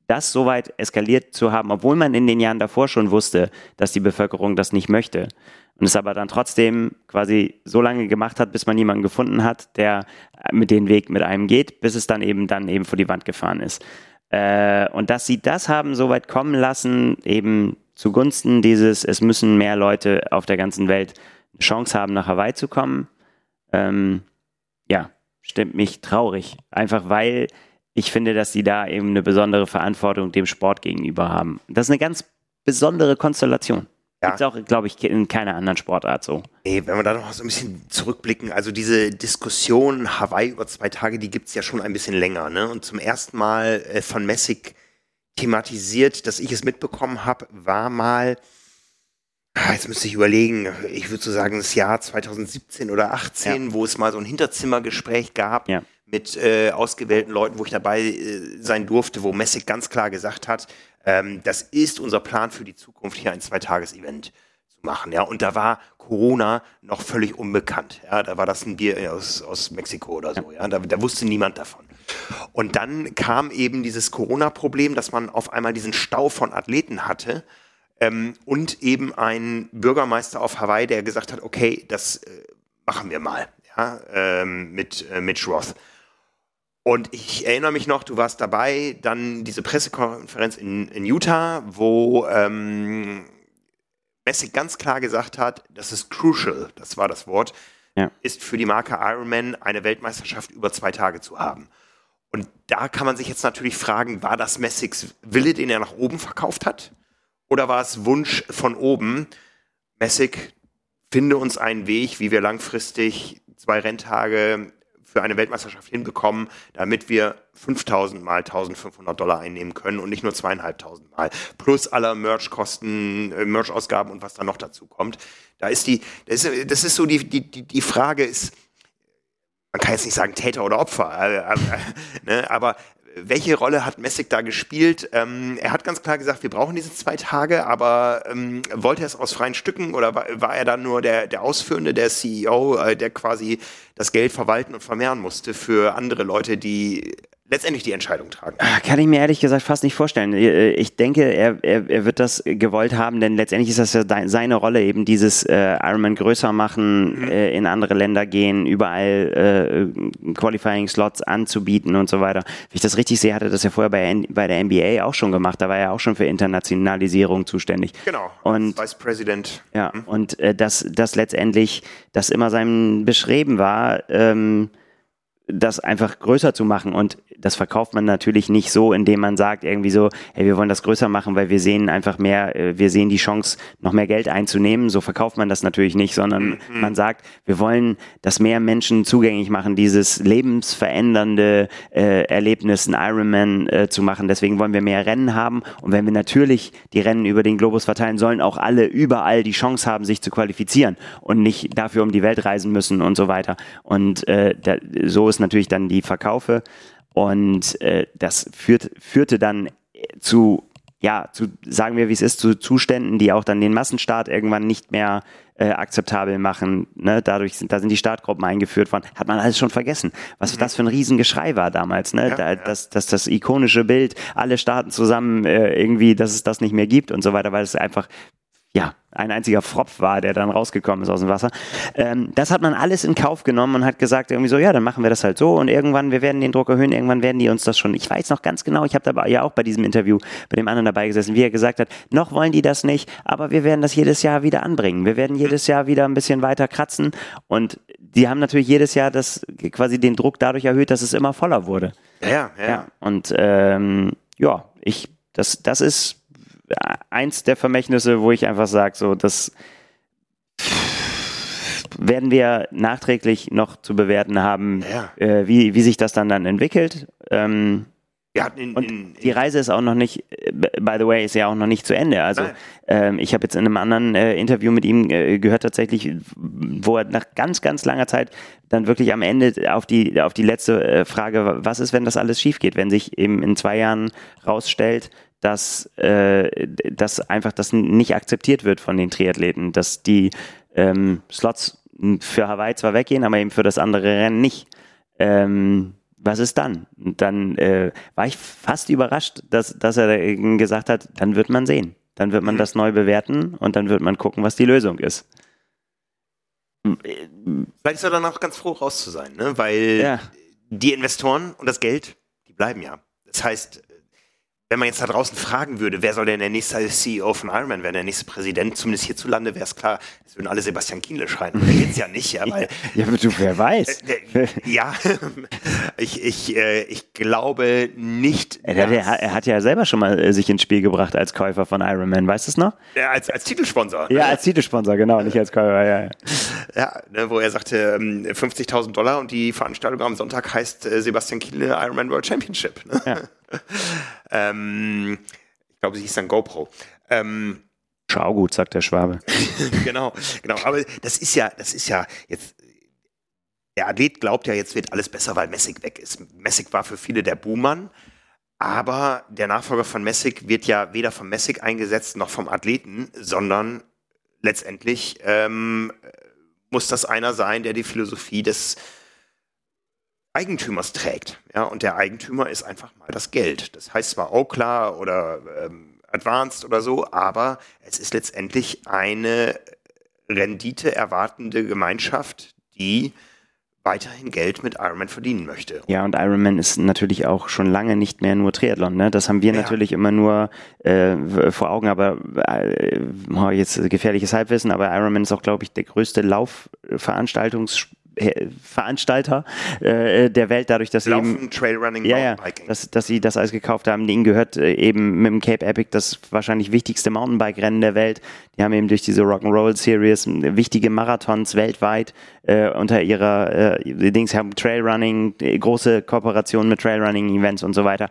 das so weit eskaliert zu haben, obwohl man in den Jahren davor schon wusste, dass die Bevölkerung das nicht möchte. Und es aber dann trotzdem quasi so lange gemacht hat, bis man jemanden gefunden hat, der mit den Weg mit einem geht, bis es dann eben dann eben vor die Wand gefahren ist. Äh, und dass sie das haben so weit kommen lassen, eben zugunsten dieses, es müssen mehr Leute auf der ganzen Welt eine Chance haben, nach Hawaii zu kommen, ähm, ja, stimmt mich traurig. Einfach weil ich finde, dass sie da eben eine besondere Verantwortung dem Sport gegenüber haben. Das ist eine ganz besondere Konstellation. Ja. Gibt es auch, glaube ich, in keiner anderen Sportart so. Nee, wenn wir da noch so ein bisschen zurückblicken, also diese Diskussion Hawaii über zwei Tage, die gibt es ja schon ein bisschen länger. Ne? Und zum ersten Mal äh, von Messig thematisiert, dass ich es mitbekommen habe, war mal Ah, Jetzt müsste ich überlegen, ich würde so sagen, das Jahr 2017 oder 18, wo es mal so ein Hinterzimmergespräch gab Ja. mit äh, ausgewählten Leuten, wo ich dabei äh, sein durfte, wo Messig ganz klar gesagt hat, ähm, das ist unser Plan für die Zukunft, hier ein Zweitages-Event zu machen. Ja, und da war Corona noch völlig unbekannt. Ja, da war das ein Bier aus, aus Mexiko oder so. Ja, da, da wusste niemand davon. Und dann kam eben dieses Corona-Problem, dass man auf einmal diesen Stau von Athleten hatte ähm, und eben ein Bürgermeister auf Hawaii, der gesagt hat, okay, das äh, machen wir mal, ja, ähm, mit äh, Mitch Roth. Und ich erinnere mich noch, du warst dabei, dann diese Pressekonferenz in, in Utah, wo ähm, Messig ganz klar gesagt hat, das ist crucial, das war das Wort, Ja. ist für die Marke Ironman eine Weltmeisterschaft über zwei Tage zu haben. Und da kann man sich jetzt natürlich fragen, war das Messigs Wille, den er nach oben verkauft hat? Oder war es Wunsch von oben, Messig, finde uns einen Weg, wie wir langfristig zwei Renntage für eine Weltmeisterschaft hinbekommen, damit wir 5000 mal 1500 Dollar einnehmen können und nicht nur zweieinhalbtausend mal. Plus aller Merch-Kosten, äh, Merch-Ausgaben und was da noch dazu kommt. Da ist die, das ist, das ist so die, die, die, Frage ist, man kann jetzt nicht sagen Täter oder Opfer, äh, äh, ne, aber welche Rolle hat Messig da gespielt? Ähm, er hat ganz klar gesagt, wir brauchen diese zwei Tage, aber ähm, wollte er es aus freien Stücken oder war, war er dann nur der, der Ausführende, der CEO, äh, der quasi das Geld verwalten und vermehren musste für andere Leute, die letztendlich die Entscheidung tragen? Ah, Kann ich mir ehrlich gesagt fast nicht vorstellen. Äh, Ich denke, er, er, er wird das gewollt haben, denn letztendlich ist das ja seine Rolle, eben dieses äh, Ironman größer machen, äh, in andere Länder gehen, überall äh, Qualifying-Slots anzubieten und so weiter. Wenn ich das richtig sehe, hat er das ja vorher bei, N- bei der NBA auch schon gemacht. Da war er auch schon für Internationalisierung zuständig. Genau. Und als Vice President. ja, und äh, dass das letztendlich, das immer sein Bestreben war, ähm, das einfach größer zu machen. Und das verkauft man natürlich nicht so, indem man sagt, irgendwie so, hey, wir wollen das größer machen, weil wir sehen einfach mehr, äh, wir sehen die Chance, noch mehr Geld einzunehmen. So verkauft man das natürlich nicht, sondern man sagt, wir wollen das mehr Menschen zugänglich machen, dieses lebensverändernde äh, Erlebnis, ein Ironman äh, zu machen. Deswegen wollen wir mehr Rennen haben. Und wenn wir natürlich die Rennen über den Globus verteilen, sollen auch alle überall die Chance haben, sich zu qualifizieren und nicht dafür um die Welt reisen müssen und so weiter. Und äh, da, so ist natürlich dann die Verkaufe. Und äh, das führt, führte dann zu, ja, zu, sagen wir wie es ist, zu Zuständen, die auch dann den Massenstart irgendwann nicht mehr äh, akzeptabel machen. Ne? Dadurch sind, da sind die Startgruppen eingeführt worden. Hat man alles schon vergessen. Was das für ein Riesengeschrei war damals, ne? Ja, da, ja. Das, das, das ikonische Bild, alle starten zusammen äh, irgendwie, dass es das nicht mehr gibt und so weiter, weil es einfach ja, ein einziger Fropf war, der dann rausgekommen ist aus dem Wasser. Ähm, das hat man alles in Kauf genommen und hat gesagt irgendwie so, ja, dann machen wir das halt so und irgendwann, wir werden den Druck erhöhen, irgendwann werden die uns das schon, ich weiß noch ganz genau, ich habe dabei ja auch bei diesem Interview bei dem anderen dabei gesessen, wie er gesagt hat, noch wollen die das nicht, aber wir werden das jedes Jahr wieder anbringen. Wir werden jedes Jahr wieder ein bisschen weiter kratzen und die haben natürlich jedes Jahr das quasi den Druck dadurch erhöht, dass es immer voller wurde. Ja, ja, ja. Ja, und ähm, ja, ich, das, das ist eins der Vermächtnisse, wo ich einfach sage, so, das werden wir nachträglich noch zu bewerten haben, Ja. äh, wie, wie sich das dann dann entwickelt. Ähm, Wir hatten in, und in, die Reise ist auch noch nicht, by the way, ist ja auch noch nicht zu Ende. Also ähm, ich habe jetzt in einem anderen äh, Interview mit ihm äh, gehört tatsächlich, wo er nach ganz, ganz langer Zeit dann wirklich am Ende auf die, auf die letzte äh, Frage, was ist, wenn das alles schief geht, wenn sich eben in zwei Jahren rausstellt, dass, äh, dass einfach das nicht akzeptiert wird von den Triathleten, dass die ähm, Slots für Hawaii zwar weggehen, aber eben für das andere Rennen nicht. Ähm, was ist dann? Und dann äh, war ich fast überrascht, dass, dass er gesagt hat, dann wird man sehen. Dann wird man das neu bewerten und dann wird man gucken, was die Lösung ist. Vielleicht ist er dann auch ganz froh, raus zu sein, ne? weil Ja. die Investoren und das Geld, die bleiben ja. Das heißt, wenn man jetzt da draußen fragen würde, wer soll denn der nächste CEO von Ironman werden, der nächste Präsident, zumindest hierzulande wäre es klar, es würden alle Sebastian Kienle schreien. Aber der geht's ja nicht, ja, weil Ja, aber du, wer weiß. äh, ja, ich, ich, äh, ich glaube nicht, Er, hat- hat- er hat ja selber schon mal äh, sich ins Spiel gebracht als Käufer von Ironman, weißt du es noch? Ja, als, als Titelsponsor. Ja, als Titelsponsor, genau, nicht als Käufer, ja. ja. Ja, ne, wo er sagte, ähm, 50.000 Dollar und die Veranstaltung am Sonntag heißt äh, Sebastian Kienle Ironman World Championship. Ne? Ja. ähm, ich glaube, sie hieß dann GoPro. Ähm, Schau gut, sagt der Schwabe. genau, genau. Aber das ist ja, das ist ja jetzt. Der Athlet glaubt ja, jetzt wird alles besser, weil Messig weg ist. Messig war für viele der Buhmann, aber der Nachfolger von Messig wird ja weder vom Messig eingesetzt noch vom Athleten, sondern letztendlich ähm, muss das einer sein, der die Philosophie des Eigentümers trägt. Ja, und der Eigentümer ist einfach mal das Geld. Das heißt zwar Okla oder ähm, Advanced oder so, aber es ist letztendlich eine Rendite erwartende Gemeinschaft, die weiterhin Geld mit Ironman verdienen möchte. Ja, und Ironman ist natürlich auch schon lange nicht mehr nur Triathlon. Ne? Das haben wir ja. natürlich immer nur äh, vor Augen, aber äh, jetzt gefährliches Halbwissen, aber Ironman ist auch, glaube ich, der größte Laufveranstaltungs Veranstalter äh, der Welt, dadurch, dass Laufen, sie eben, Trailrunning, ja, ja, dass, dass sie das alles gekauft haben. Ihnen gehört äh, eben mit dem Cape Epic das wahrscheinlich wichtigste Mountainbike-Rennen der Welt. Die haben eben durch diese Rock'n'Roll Series wichtige Marathons weltweit äh, unter ihrer äh, Dings haben Trailrunning, große Kooperationen mit Trailrunning-Events und so weiter.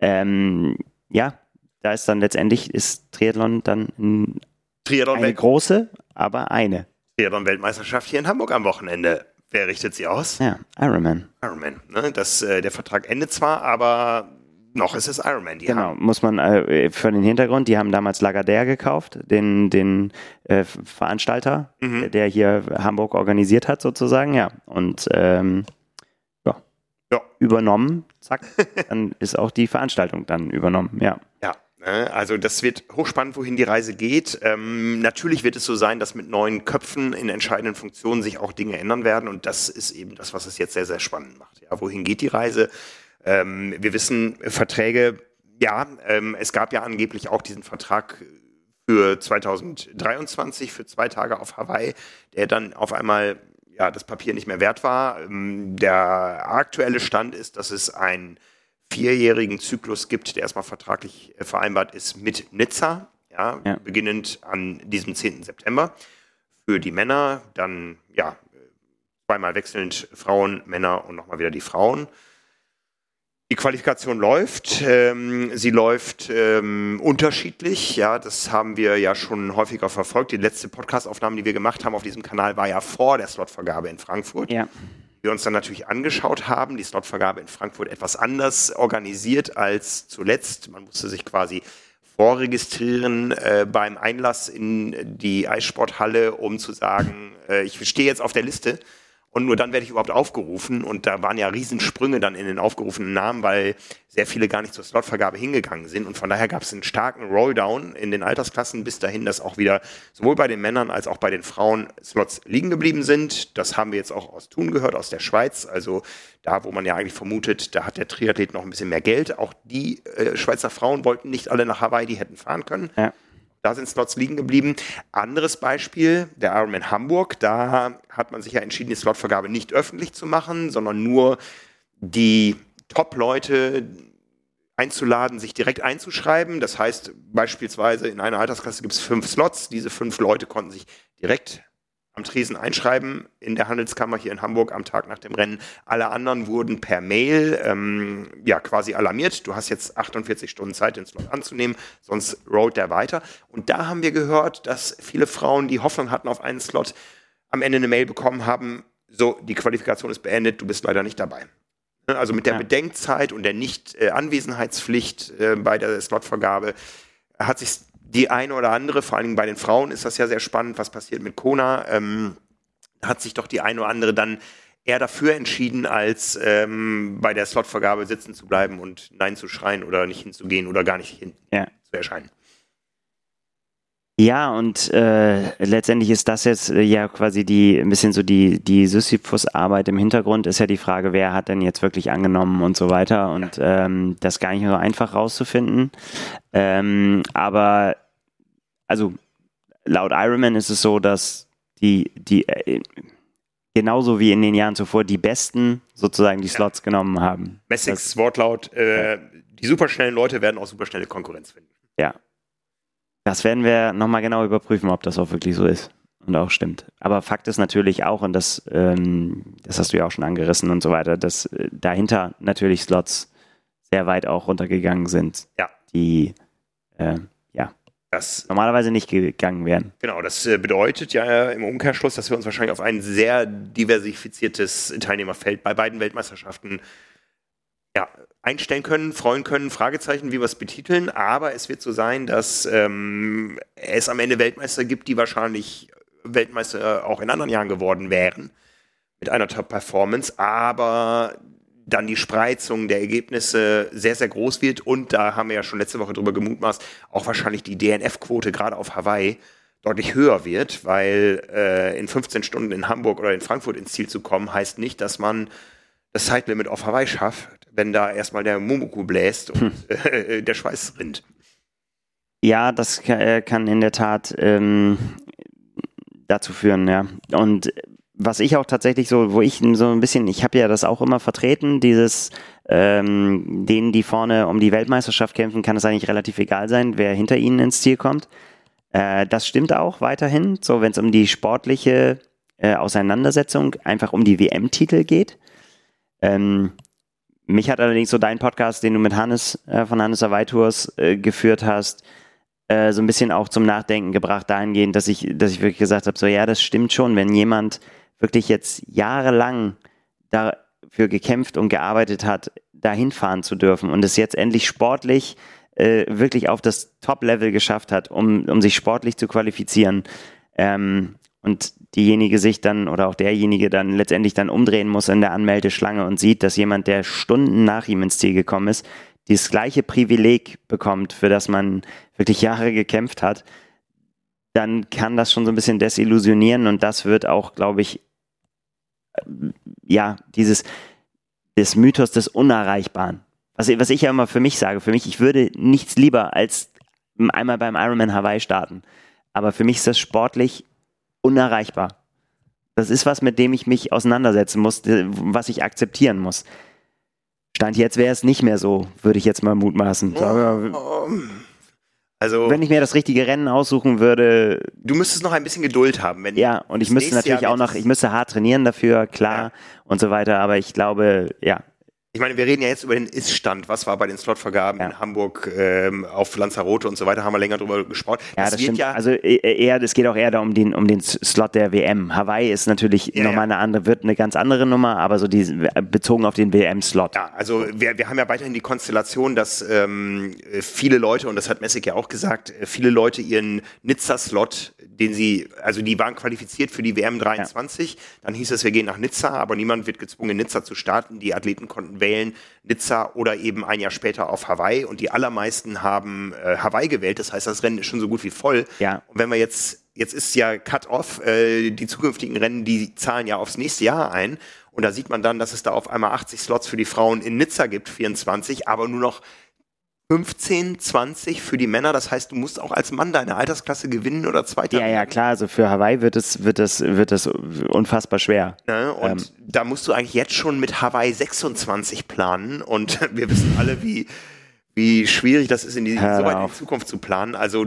Ähm, ja, da ist dann letztendlich ist Triathlon dann ein, Triathlon eine große, aber eine. Triathlon-Weltmeisterschaft hier in Hamburg am Wochenende. Wer richtet sie aus? Ja, Ironman. Ironman. Ne? Das, äh, der Vertrag endet zwar, aber noch ist es Ironman. Die genau, haben. muss man äh, für den Hintergrund, die haben damals Lagardère gekauft, den, den äh, Veranstalter, mhm. der, der hier Hamburg organisiert hat, sozusagen, ja. Und ähm, ja. ja. übernommen, zack, dann ist auch die Veranstaltung dann übernommen, ja. Ne? Also das wird hochspannend, wohin die Reise geht. Ähm, natürlich wird es so sein, dass mit neuen Köpfen in entscheidenden Funktionen sich auch Dinge ändern werden und das ist eben das, was es jetzt sehr, sehr spannend macht. Ja, wohin geht die Reise? Ähm, wir wissen, Verträge, ja, ähm, es gab ja angeblich auch diesen Vertrag für 2023 für zwei Tage auf Hawaii, der dann auf einmal ja das Papier nicht mehr wert war. Ähm, der aktuelle Stand ist, dass es ein vierjährigen Zyklus gibt, der erstmal vertraglich äh, vereinbart ist mit Nizza, ja, ja, beginnend an diesem 10. September. Für die Männer dann, ja, zweimal wechselnd Frauen, Männer und nochmal wieder die Frauen. Die Qualifikation läuft. Ähm, sie läuft ähm, unterschiedlich. Ja, das haben wir ja schon häufiger verfolgt. Die letzte Podcastaufnahme, die wir gemacht haben auf diesem Kanal, war ja vor der Slotvergabe in Frankfurt. Ja wir uns dann natürlich angeschaut haben. Die Slotvergabe in Frankfurt etwas anders organisiert als zuletzt. Man musste sich quasi vorregistrieren äh, beim Einlass in die Eissporthalle, um zu sagen, äh, ich stehe jetzt auf der Liste und nur dann werde ich überhaupt aufgerufen. Und da waren ja Riesensprünge dann in den aufgerufenen Namen, weil sehr viele gar nicht zur Slotvergabe hingegangen sind. Und von daher gab es einen starken Rolldown in den Altersklassen bis dahin, dass auch wieder sowohl bei den Männern als auch bei den Frauen Slots liegen geblieben sind. Das haben wir jetzt auch aus Thun gehört, aus der Schweiz. Also da, wo man ja eigentlich vermutet, da hat der Triathlet noch ein bisschen mehr Geld. Auch die äh, Schweizer Frauen wollten nicht alle nach Hawaii, die hätten fahren können. Ja. Da sind Slots liegen geblieben. Anderes Beispiel, der Ironman Hamburg. Da hat man sich ja entschieden, die Slotvergabe nicht öffentlich zu machen, sondern nur die Top-Leute einzuladen, sich direkt einzuschreiben. Das heißt, beispielsweise in einer Altersklasse gibt es fünf Slots. Diese fünf Leute konnten sich direkt am Tresen einschreiben in der Handelskammer hier in Hamburg am Tag nach dem Rennen. Alle anderen wurden per Mail ähm, ja quasi alarmiert. Du hast jetzt 48 Stunden Zeit, den Slot anzunehmen, sonst rollt der weiter. Und da haben wir gehört, dass viele Frauen, die Hoffnung hatten auf einen Slot, am Ende eine Mail bekommen haben, so, die Qualifikation ist beendet, du bist leider nicht dabei. Ne, also mit der ja. Bedenkzeit und der Nicht-Anwesenheitspflicht äh, bei der Slotvergabe hat sich die eine oder andere, vor allem bei den Frauen ist das ja sehr spannend, was passiert mit Kona, ähm, hat sich doch die eine oder andere dann eher dafür entschieden, als ähm, bei der Slotvergabe sitzen zu bleiben und Nein zu schreien oder nicht hinzugehen oder gar nicht hin ja. zu erscheinen. Ja, und äh, letztendlich ist das jetzt äh, ja quasi die ein bisschen so die, die Sisyphus-Arbeit im Hintergrund, ist ja die Frage, wer hat denn jetzt wirklich angenommen und so weiter und ähm, das gar nicht so einfach rauszufinden. Ähm, aber also laut Ironman ist es so, dass die, die äh, genauso wie in den Jahren zuvor die Besten sozusagen die Slots ja. genommen haben. Messigs Wortlaut, äh, die superschnellen Leute werden auch superschnelle Konkurrenz finden. Ja, das werden wir nochmal genau überprüfen, ob das auch wirklich so ist und auch stimmt. Aber Fakt ist natürlich auch, und das, ähm, das hast du ja auch schon angerissen und so weiter, dass äh, dahinter natürlich Slots sehr weit auch runtergegangen sind, ja. die äh, ja das normalerweise nicht gegangen wären. Genau, das äh, bedeutet ja im Umkehrschluss, dass wir uns wahrscheinlich auf ein sehr diversifiziertes Teilnehmerfeld bei beiden Weltmeisterschaften ja, einstellen können, freuen können, Fragezeichen, wie wir es betiteln. Aber es wird so sein, dass ähm, es am Ende Weltmeister gibt, die wahrscheinlich Weltmeister auch in anderen Jahren geworden wären mit einer Top-Performance. Aber dann die Spreizung der Ergebnisse sehr, sehr groß wird und da haben wir ja schon letzte Woche drüber gemutmaßt, auch wahrscheinlich die DNF-Quote gerade auf Hawaii deutlich höher wird, weil äh, in 15 Stunden in Hamburg oder in Frankfurt ins Ziel zu kommen, heißt nicht, dass man das Zeitlimit auf Hawaii schafft, wenn da erstmal der Mumuku bläst und hm. äh, der Schweiß rinnt. Ja, das äh, kann in der Tat ähm, dazu führen, ja. Und was ich auch tatsächlich so, wo ich so ein bisschen, ich habe ja das auch immer vertreten, dieses ähm, denen, die vorne um die Weltmeisterschaft kämpfen, kann es eigentlich relativ egal sein, wer hinter ihnen ins Ziel kommt. Äh, das stimmt auch weiterhin, so wenn es um die sportliche äh, Auseinandersetzung, einfach um die WM-Titel geht. Ähm, mich hat allerdings so dein Podcast, den du mit Hannes äh, von Hannes Hawaii Tours äh, geführt hast, äh, so ein bisschen auch zum Nachdenken gebracht dahingehend, dass ich, dass ich wirklich gesagt habe, so ja, das stimmt schon, wenn jemand wirklich jetzt jahrelang dafür gekämpft und gearbeitet hat, dahin fahren zu dürfen und es jetzt endlich sportlich äh, wirklich auf das Top-Level geschafft hat, um, um sich sportlich zu qualifizieren. Ähm, und diejenige sich dann oder auch derjenige dann letztendlich dann umdrehen muss in der Anmeldeschlange und sieht, dass jemand, der Stunden nach ihm ins Ziel gekommen ist, dieses gleiche Privileg bekommt, für das man wirklich Jahre gekämpft hat, dann kann das schon so ein bisschen desillusionieren und das wird auch, glaube ich, ja, dieses, des Mythos des Unerreichbaren. Was, was ich ja immer für mich sage, für mich, ich würde nichts lieber als einmal beim Ironman Hawaii starten. Aber für mich ist das sportlich unerreichbar. Das ist was, mit dem ich mich auseinandersetzen muss, was ich akzeptieren muss. Stand jetzt wäre es nicht mehr so, würde ich jetzt mal mutmaßen. Oh, also, wenn ich mir das richtige Rennen aussuchen würde. Du müsstest noch ein bisschen Geduld haben. Wenn ja, und ich müsste natürlich auch noch, ich müsste hart trainieren dafür, klar, ja. und so weiter, aber ich glaube, ja, ich meine, wir reden ja jetzt über den Ist-Stand. Was war bei den Slotvergaben ja. in Hamburg ähm, auf Lanzarote und so weiter? Haben wir länger drüber gesprochen. Ja, das, das stimmt. Ja also e-, e-, eher, es geht auch eher um den, um den Slot der WM. Hawaii ist natürlich ja, nochmal eine andere, wird eine ganz andere Nummer, aber so die, bezogen auf den WM-Slot. Ja, also wir, wir haben ja weiterhin die Konstellation, dass ähm, viele Leute, und das hat Messig ja auch gesagt, viele Leute ihren Nizza-Slot den sie, also die waren qualifiziert für die WM 23. Ja. Dann hieß es, wir gehen nach Nizza, aber niemand wird gezwungen, Nizza zu starten. Die Athleten konnten wählen, Nizza oder eben ein Jahr später auf Hawaii. Und die allermeisten haben äh, Hawaii gewählt. Das heißt, das Rennen ist schon so gut wie voll. Ja. Und wenn wir jetzt, jetzt ist ja Cut-Off, äh, die zukünftigen Rennen, die zahlen ja aufs nächste Jahr ein. Und da sieht man dann, dass es da auf einmal 80 Slots für die Frauen in Nizza gibt, 24, aber nur noch 15, 20 für die Männer. Das heißt, du musst auch als Mann deine Altersklasse gewinnen oder zweiter. Ja, ja, klar. Also für Hawaii wird es, wird es, wird es unfassbar schwer. Ne? Und ähm. da musst du eigentlich jetzt schon mit Hawaii 26 planen. Und wir wissen alle, wie, wie schwierig das ist, in die, so weit in die Zukunft zu planen. Also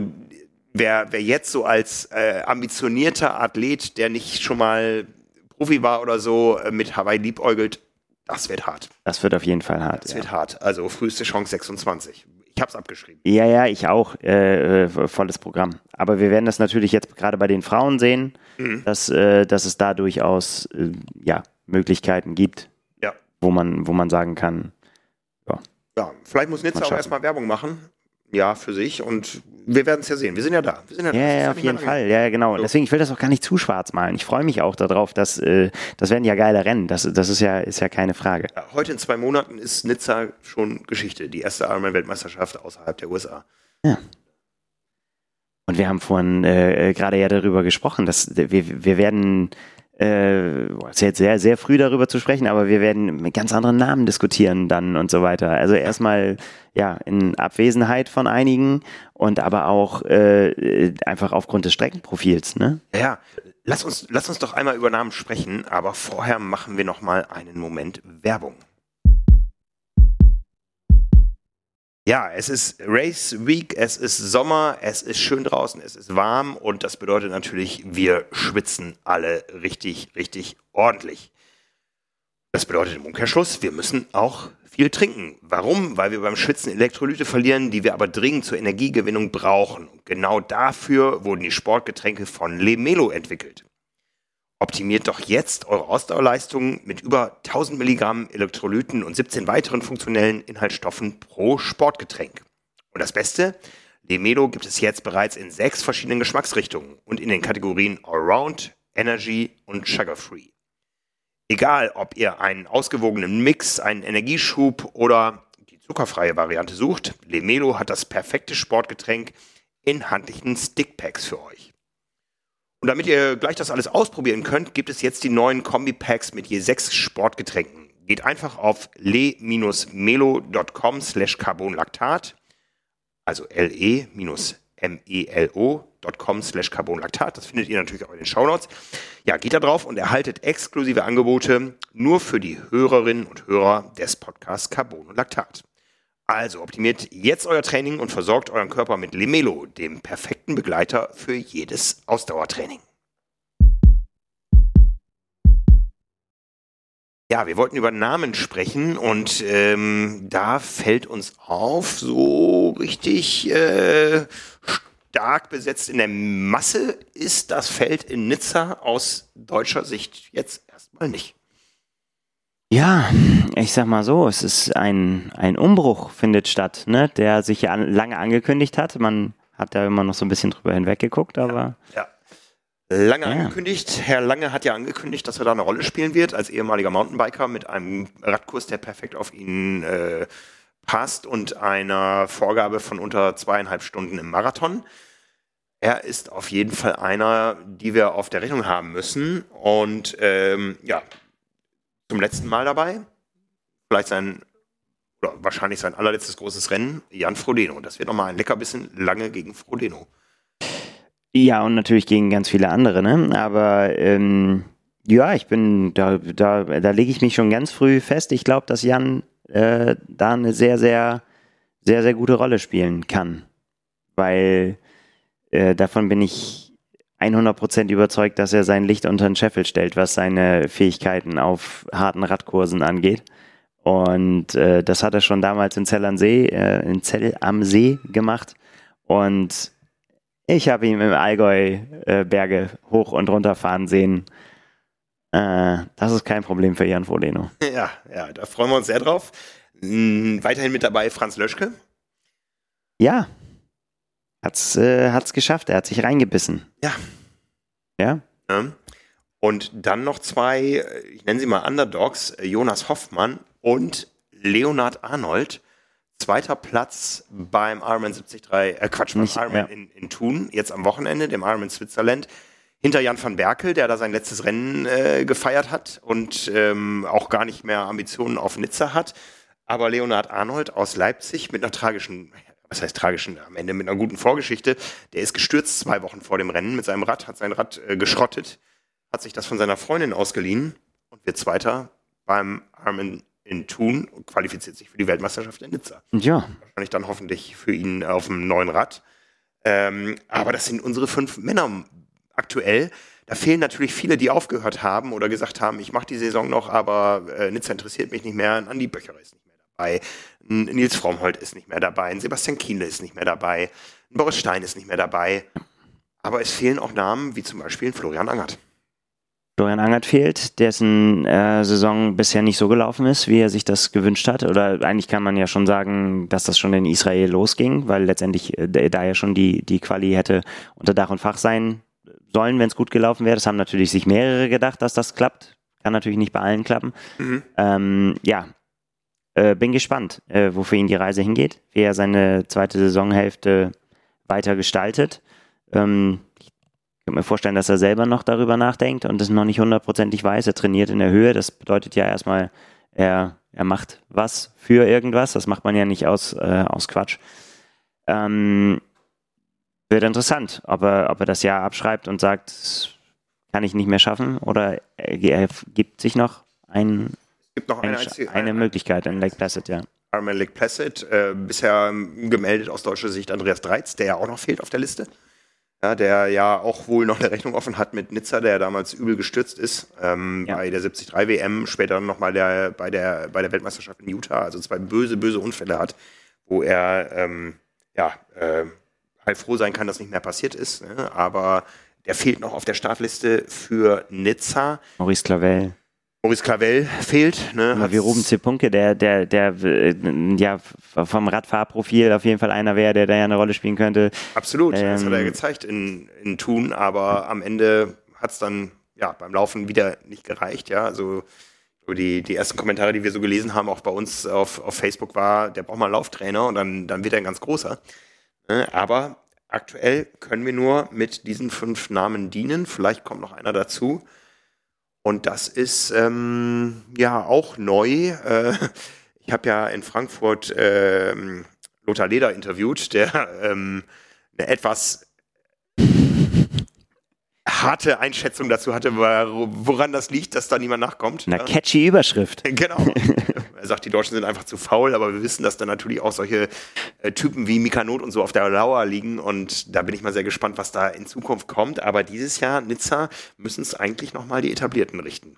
wer, wer jetzt so als äh, ambitionierter Athlet, der nicht schon mal Profi war oder so, äh, mit Hawaii liebäugelt, das wird hart. Das wird auf jeden Fall hart. Das ja. wird hart. Also früheste Chance 26. Ich habe es abgeschrieben. Ja, ja, ich auch. Äh, äh, volles Programm. Aber wir werden das natürlich jetzt gerade bei den Frauen sehen, mhm. dass, äh, dass es da durchaus äh, ja, Möglichkeiten gibt, ja. wo, man, wo man sagen kann, ja. Ja, vielleicht muss Nizza auch erstmal Werbung machen. Ja, für sich. Und wir werden es ja sehen. Wir sind ja da. Ja, ja, ja auf jeden Fall. Ja, genau. So. Deswegen, ich will das auch gar nicht zu schwarz malen. Ich freue mich auch darauf, dass äh, das werden ja geile Rennen. Das, das ist ja, ist ja keine Frage. Ja, heute in zwei Monaten ist Nizza schon Geschichte. Die erste Ironman-Weltmeisterschaft außerhalb der USA. Ja. Und wir haben vorhin äh, gerade ja darüber gesprochen, dass wir, wir werden äh, ist jetzt sehr, sehr früh darüber zu sprechen, aber wir werden mit ganz anderen Namen diskutieren dann und so weiter. Also erstmal ja in Abwesenheit von einigen und aber auch äh, einfach aufgrund des Streckenprofils. Ne? Ja, lass uns, lass uns doch einmal über Namen sprechen, aber vorher machen wir noch mal einen Moment Werbung. Ja, es ist Race Week, es ist Sommer, es ist schön draußen, es ist warm und das bedeutet natürlich, wir schwitzen alle richtig, richtig ordentlich. Das bedeutet im Umkehrschluss, wir müssen auch viel trinken. Warum? Weil wir beim Schwitzen Elektrolyte verlieren, die wir aber dringend zur Energiegewinnung brauchen. Genau dafür wurden die Sportgetränke von Lemelo entwickelt. Optimiert doch jetzt eure Ausdauerleistung mit über 1000 Milligramm Elektrolyten und 17 weiteren funktionellen Inhaltsstoffen pro Sportgetränk. Und das Beste, Lemelo gibt es jetzt bereits in sechs verschiedenen Geschmacksrichtungen und in den Kategorien Allround, Energy und Sugar Free. Egal, ob ihr einen ausgewogenen Mix, einen Energieschub oder die zuckerfreie Variante sucht, Lemelo hat das perfekte Sportgetränk in handlichen Stickpacks für euch. Und damit ihr gleich das alles ausprobieren könnt, gibt es jetzt die neuen Kombi-Packs mit je sechs Sportgetränken. Geht einfach auf le-melo.com slash carbonlactat also le-melo.com slash carbonlactat. Das findet ihr natürlich auch in den Shownotes. Ja, geht da drauf und erhaltet exklusive Angebote nur für die Hörerinnen und Hörer des Podcasts Carbon und Laktat. Also optimiert jetzt euer Training und versorgt euren Körper mit Lemelo, dem perfekten Begleiter für jedes Ausdauertraining. Ja, wir wollten über Namen sprechen und ähm, da fällt uns auf, so richtig äh, stark besetzt in der Masse ist das Feld in Nizza aus deutscher Sicht jetzt erstmal nicht. Ja, ich sag mal so, es ist ein, ein Umbruch findet statt, ne, der sich ja an, lange angekündigt hat. Man hat ja immer noch so ein bisschen drüber hinweggeguckt, aber. Ja. ja. Lange ja. angekündigt. Herr Lange hat ja angekündigt, dass er da eine Rolle spielen wird als ehemaliger Mountainbiker mit einem Radkurs, der perfekt auf ihn äh, passt und einer Vorgabe von unter zweieinhalb Stunden im Marathon. Er ist auf jeden Fall einer, die wir auf der Rechnung haben müssen. Und ähm, ja, zum letzten Mal dabei. Vielleicht sein, oder wahrscheinlich sein allerletztes großes Rennen, Jan Frodeno. Das wird nochmal ein Leckerbissen lange gegen Frodeno. Ja, und natürlich gegen ganz viele andere, ne? Aber ähm, ja, ich bin, da, da, da lege ich mich schon ganz früh fest. Ich glaube, dass Jan äh, da eine sehr, sehr, sehr, sehr gute Rolle spielen kann. Weil äh, davon bin ich 100% überzeugt, dass er sein Licht unter den Scheffel stellt, was seine Fähigkeiten auf harten Radkursen angeht. Und äh, das hat er schon damals in Zell am See, äh, in Zell am See gemacht. Und ich habe ihn im Allgäu äh, Berge hoch und runter fahren sehen. Äh, das ist kein Problem für Jan Frodeno. Ja, ja, da freuen wir uns sehr drauf. Weiterhin mit dabei Franz Löschke. Ja. Hat's, äh, hat's geschafft, er hat sich reingebissen. Ja. Ja. ja. Und dann noch zwei, ich nenne sie mal Underdogs, Jonas Hoffmann und Leonard Arnold zweiter Platz beim Ironman 73, äh Quatsch, beim Ironman ja. in, in Thun, jetzt am Wochenende, dem Ironman Switzerland. Hinter Jan van Berkel, der da sein letztes Rennen äh, gefeiert hat und ähm, auch gar nicht mehr Ambitionen auf Nizza hat. Aber Leonhard Arnold aus Leipzig mit einer tragischen, was heißt tragischen, am Ende mit einer guten Vorgeschichte, der ist gestürzt zwei Wochen vor dem Rennen mit seinem Rad, hat sein Rad äh, geschrottet, hat sich das von seiner Freundin ausgeliehen und wird Zweiter beim Ironman in Thun und qualifiziert sich für die Weltmeisterschaft in Nizza. Ja. Wahrscheinlich dann hoffentlich für ihn auf dem neuen Rad. Ähm, aber das sind unsere fünf Männer aktuell. Da fehlen natürlich viele, die aufgehört haben oder gesagt haben, ich mache die Saison noch, aber äh, Nizza interessiert mich nicht mehr. Andi Böcherer ist nicht dabei. Nils Frommholt ist nicht mehr dabei. Ein Sebastian Kienle ist nicht mehr dabei. Ein Boris Stein ist nicht mehr dabei. Aber es fehlen auch Namen wie zum Beispiel Florian Angert. Florian Angert fehlt, dessen äh, Saison bisher nicht so gelaufen ist, wie er sich das gewünscht hat. Oder eigentlich kann man ja schon sagen, dass das schon in Israel losging, weil letztendlich äh, da ja schon die, die Quali hätte unter Dach und Fach sein sollen, wenn es gut gelaufen wäre. Das haben natürlich sich mehrere gedacht, dass das klappt. Kann natürlich nicht bei allen klappen. Mhm. Ähm, ja, äh, bin gespannt, äh, wo für ihn die Reise hingeht, wie er seine zweite Saisonhälfte weiter gestaltet. Ähm, ich kann mir vorstellen, dass er selber noch darüber nachdenkt und es noch nicht hundertprozentig weiß. Er trainiert in der Höhe. Das bedeutet ja erstmal, er, er macht was für irgendwas. Das macht man ja nicht aus, äh, aus Quatsch. Ähm, wird interessant, ob er, ob er das Jahr abschreibt und sagt, kann ich nicht mehr schaffen oder er gibt sich noch ein, gibt noch eine, eine, eine Möglichkeit in Lake Placid, ja. Ironman Lake Placid, äh, bisher gemeldet aus deutscher Sicht Andreas Dreiz, der ja auch noch fehlt auf der Liste. ja, der ja auch wohl noch eine Rechnung offen hat mit Nizza, der damals übel gestürzt ist ähm, ja. bei der 73 WM, später nochmal der, bei, der, bei der Weltmeisterschaft in Utah, also zwei böse, böse Unfälle hat, wo er ähm, ja, äh, halt froh sein kann, dass nicht mehr passiert ist. Ne? Aber der fehlt noch auf der Startliste für Nizza. Maurice Clavel. Maurice Clavel fehlt. Ne, wie Ruben Zepunke, der, der, der äh, ja vom Radfahrprofil auf jeden Fall einer wäre, der da ja eine Rolle spielen könnte. Absolut, ähm, das hat er ähm, gezeigt in, in Thun, aber am Ende hat es dann ja beim Laufen wieder nicht gereicht. Ja, also die, die ersten Kommentare, die wir so gelesen haben, auch bei uns auf, auf Facebook war, der braucht mal einen Lauftrainer und dann, dann wird er ein ganz großer. Ne, aber aktuell können wir nur mit diesen fünf Namen dienen. Vielleicht kommt noch einer dazu. Und das ist ähm, ja auch neu. Äh, ich habe ja in Frankfurt äh, Lothar Leder interviewt, der ähm, eine etwas harte Einschätzung dazu hatte, woran das liegt, dass da niemand nachkommt. Eine catchy Überschrift. Genau. Sagt, die Deutschen sind einfach zu faul, aber wir wissen, dass da natürlich auch solche äh, Typen wie Mika Not und so auf der Lauer liegen und da bin ich mal sehr gespannt, was da in Zukunft kommt. Aber dieses Jahr, Nizza, müssen es eigentlich nochmal die Etablierten richten.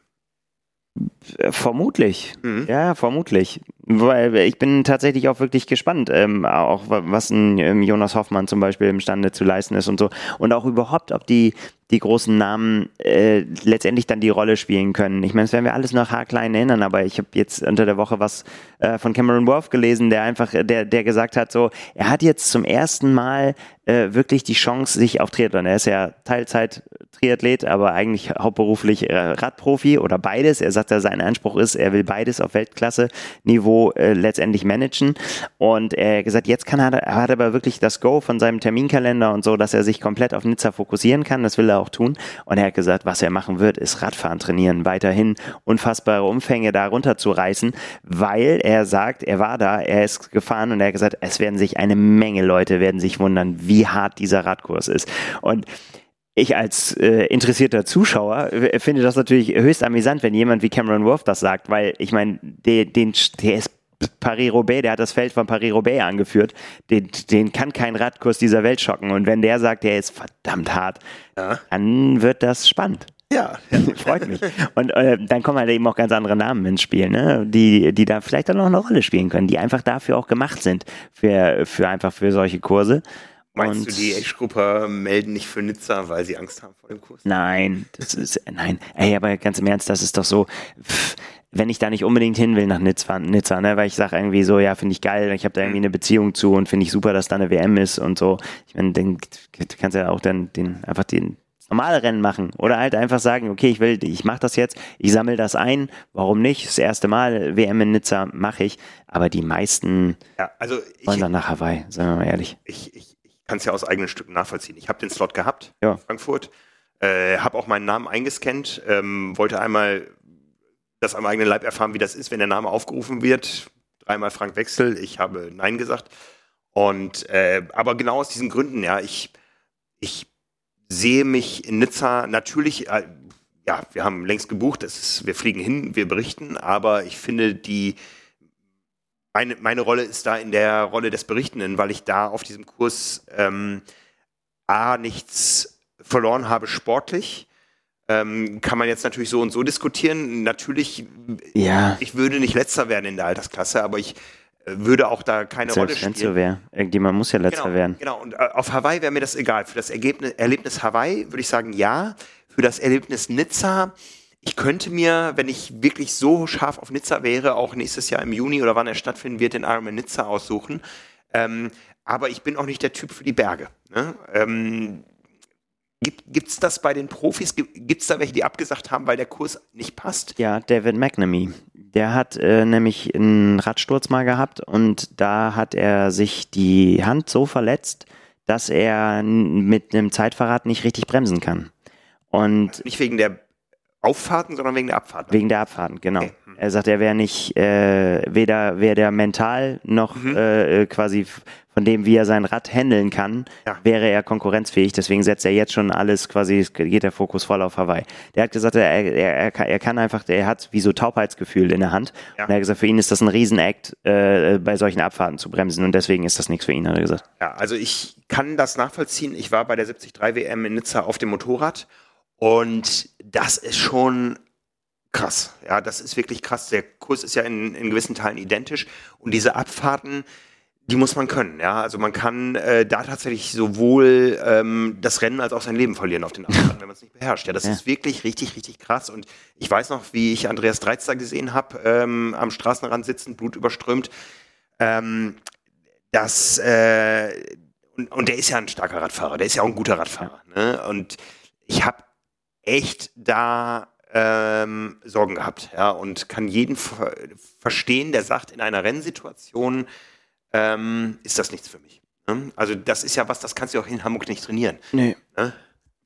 Äh, vermutlich. Mhm. Ja, vermutlich. Weil ich bin tatsächlich auch wirklich gespannt, ähm, auch was ein ähm, Jonas Hoffmann zum Beispiel imstande zu leisten ist und so. Und auch überhaupt, ob die, die großen Namen äh, letztendlich dann die Rolle spielen können. Ich meine, das werden wir alles noch haarklein erinnern, aber ich habe jetzt unter der Woche was äh, von Cameron Worth gelesen, der einfach, der, der gesagt hat, so, er hat jetzt zum ersten Mal äh, wirklich die Chance, sich auf Triathlon. Er ist ja Teilzeit Triathlet, aber eigentlich hauptberuflich äh, Radprofi oder beides. Er sagt, dass sein Anspruch ist, er will beides auf Weltklasse-Niveau äh, letztendlich managen. Und er hat gesagt, jetzt kann er, er hat aber wirklich das Go von seinem Terminkalender und so, dass er sich komplett auf Nizza fokussieren kann. Das will er auch tun. Und er hat gesagt, was er machen wird, ist Radfahren trainieren, weiterhin unfassbare Umfänge da runterzureißen, weil er sagt, er war da, er ist gefahren und er hat gesagt, es werden sich eine Menge Leute werden sich wundern, wie hart dieser Radkurs ist. Und ich als äh, interessierter Zuschauer äh, finde das natürlich höchst amüsant, wenn jemand wie Cameron Worth das sagt, weil ich meine, der, den, der ist Paris-Roubaix, der hat das Feld von Paris-Roubaix angeführt, den, den kann kein Radkurs dieser Welt schocken. Und wenn der sagt, der ist verdammt hart, ja. dann wird das spannend. Ja, ja. freut mich. Und äh, dann kommen halt eben auch ganz andere Namen ins Spiel, ne? die, die da vielleicht dann noch eine Rolle spielen können, die einfach dafür auch gemacht sind, für, für einfach für solche Kurse. Meinst und du, die Age-Gruppe melden nicht für Nizza, weil sie Angst haben vor dem Kurs? Nein, das ist, nein. Ey, aber ganz im Ernst, das ist doch so, pff, wenn ich da nicht unbedingt hin will nach Nizza, Nizza ne, weil ich sage irgendwie so, ja, finde ich geil, ich habe da irgendwie eine Beziehung zu und finde ich super, dass da eine WM ist und so. Ich meine, dann kannst du ja auch dann den, einfach den, normale Rennen machen oder halt einfach sagen, okay, ich will, ich mache das jetzt, ich sammle das ein, warum nicht? Das erste Mal WM in Nizza mache ich, aber die meisten ja, also ich, wollen dann nach Hawaii, sagen wir mal ehrlich. Ich, ich, kann es ja aus eigenen Stücken nachvollziehen. Ich habe den Slot gehabt ja. in Frankfurt, äh, habe auch meinen Namen eingescannt, ähm, wollte einmal das am eigenen Leib erfahren, wie das ist, wenn der Name aufgerufen wird. Dreimal Frank Wechsel, ich habe Nein gesagt. Und äh, aber genau aus diesen Gründen, ja, ich, ich sehe mich in Nizza natürlich, äh, ja, wir haben längst gebucht, ist, wir fliegen hin, wir berichten, aber ich finde die meine, meine Rolle ist da in der Rolle des Berichtenden, weil ich da auf diesem Kurs ähm, A, nichts verloren habe sportlich. Ähm, kann man jetzt natürlich so und so diskutieren. Natürlich, ja. ich würde nicht letzter werden in der Altersklasse, aber ich äh, würde auch da keine Selbst Rolle spielen. So wäre. Irgendjemand muss ja letzter genau, werden. Genau, und äh, auf Hawaii wäre mir das egal. Für das Ergebnis, Erlebnis Hawaii würde ich sagen ja. Für das Erlebnis Nizza ich könnte mir, wenn ich wirklich so scharf auf Nizza wäre, auch nächstes Jahr im Juni oder wann er stattfinden wird, den Ironman Nizza aussuchen. Ähm, aber ich bin auch nicht der Typ für die Berge. Ne? Ähm, Gibt es das bei den Profis? Gibt es da welche, die abgesagt haben, weil der Kurs nicht passt? Ja, David McNamee. Der hat äh, nämlich einen Radsturz mal gehabt und da hat er sich die Hand so verletzt, dass er mit einem Zeitverrat nicht richtig bremsen kann. Und nicht wegen der Auffahrten, sondern wegen der Abfahrten. Wegen der Abfahrten, genau. Okay. Hm. Er sagt, er wäre nicht äh, weder wäre der mental noch mhm. äh, quasi von dem, wie er sein Rad handeln kann, ja. wäre er konkurrenzfähig. Deswegen setzt er jetzt schon alles quasi, geht der Fokus voll auf Hawaii. Der hat gesagt, er, er, er kann einfach, er hat wie so Taubheitsgefühl in der Hand. Ja. Und er hat gesagt, für ihn ist das ein Riesenakt, äh, bei solchen Abfahrten zu bremsen und deswegen ist das nichts für ihn, hat er gesagt. Ja, also ich kann das nachvollziehen. Ich war bei der 73 WM in Nizza auf dem Motorrad und das ist schon krass. Ja, das ist wirklich krass. Der Kurs ist ja in, in gewissen Teilen identisch und diese Abfahrten, die muss man können, ja. Also man kann äh, da tatsächlich sowohl ähm, das Rennen als auch sein Leben verlieren auf den Abfahrten, wenn man es nicht beherrscht. Ja, das ja. ist wirklich richtig, richtig krass. Und ich weiß noch, wie ich Andreas Dreizer gesehen habe, ähm, am Straßenrand sitzend, blutüberströmt. Ähm, das äh, und, und der ist ja ein starker Radfahrer, der ist ja auch ein guter Radfahrer. Ne? Und ich habe echt da ähm, Sorgen gehabt, ja, und kann jeden ver verstehen, der sagt, in einer Rennsituation ähm, ist das nichts für mich. Ne? Also das ist ja was, das kannst du auch in Hamburg nicht trainieren. Nee. Ne?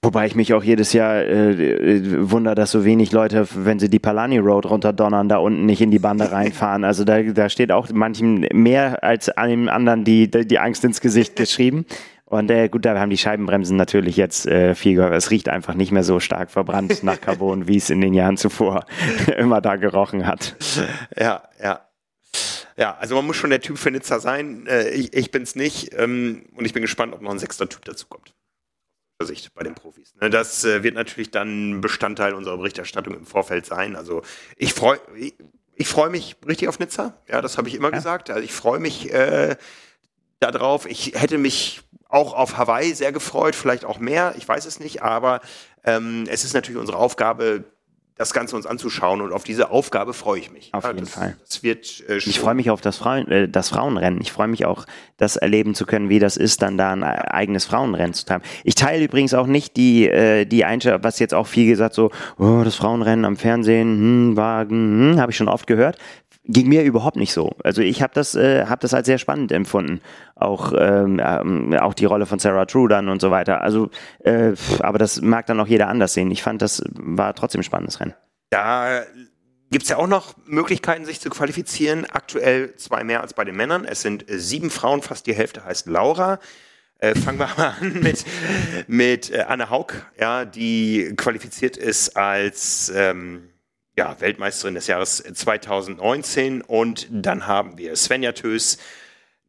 Wobei ich mich auch jedes Jahr äh, äh, wundere, dass so wenig Leute, wenn sie die Palani Road runterdonnern, da unten nicht in die Bande reinfahren. Also da, da steht auch manchem mehr als einem anderen die, die Angst ins Gesicht geschrieben. Und äh, gut, da haben die Scheibenbremsen natürlich jetzt äh, viel gehört. Es riecht einfach nicht mehr so stark verbrannt nach Carbon, wie es in den Jahren zuvor immer da gerochen hat. Ja, ja. Ja, also man muss schon der Typ für Nizza sein. Äh, ich, ich bin's nicht. Ähm, und ich bin gespannt, ob noch ein sechster Typ dazu kommt. Sicht bei den Profis. Ne, das äh, wird natürlich dann Bestandteil unserer Berichterstattung im Vorfeld sein. Also ich freue ich, ich freu mich richtig auf Nizza. Ja, das habe ich immer ja. gesagt. Also ich freue mich äh, darauf. Ich hätte mich auch auf Hawaii sehr gefreut, vielleicht auch mehr, ich weiß es nicht, aber ähm, es ist natürlich unsere Aufgabe, das Ganze uns anzuschauen und auf diese Aufgabe freue ich mich. Auf ja, jeden das, Fall. Das wird, äh, ich freue mich auf das, Frauen, äh, das Frauenrennen. Ich freue mich auch, das erleben zu können, wie das ist, dann da ein eigenes Frauenrennen zu haben. Ich teile übrigens auch nicht die, äh, die Einstellung, was jetzt auch viel gesagt, so, oh, das Frauenrennen am Fernsehen, hm, Wagen, hm, habe ich schon oft gehört ging mir überhaupt nicht so. Also ich habe das, äh, hab das als sehr spannend empfunden. Auch, ähm, ähm, auch die Rolle von Sarah True dann und so weiter. Also, äh, aber das mag dann auch jeder anders sehen. Ich fand, das war trotzdem ein spannendes Rennen. Da gibt es ja auch noch Möglichkeiten, sich zu qualifizieren. Aktuell zwei mehr als bei den Männern. Es sind äh, sieben Frauen, fast die Hälfte heißt Laura. Äh, fangen wir mal an mit, mit äh, Anne Haug, ja, die qualifiziert ist als ähm, ja, Weltmeisterin des Jahres 2019. Und dann haben wir Svenja Tös,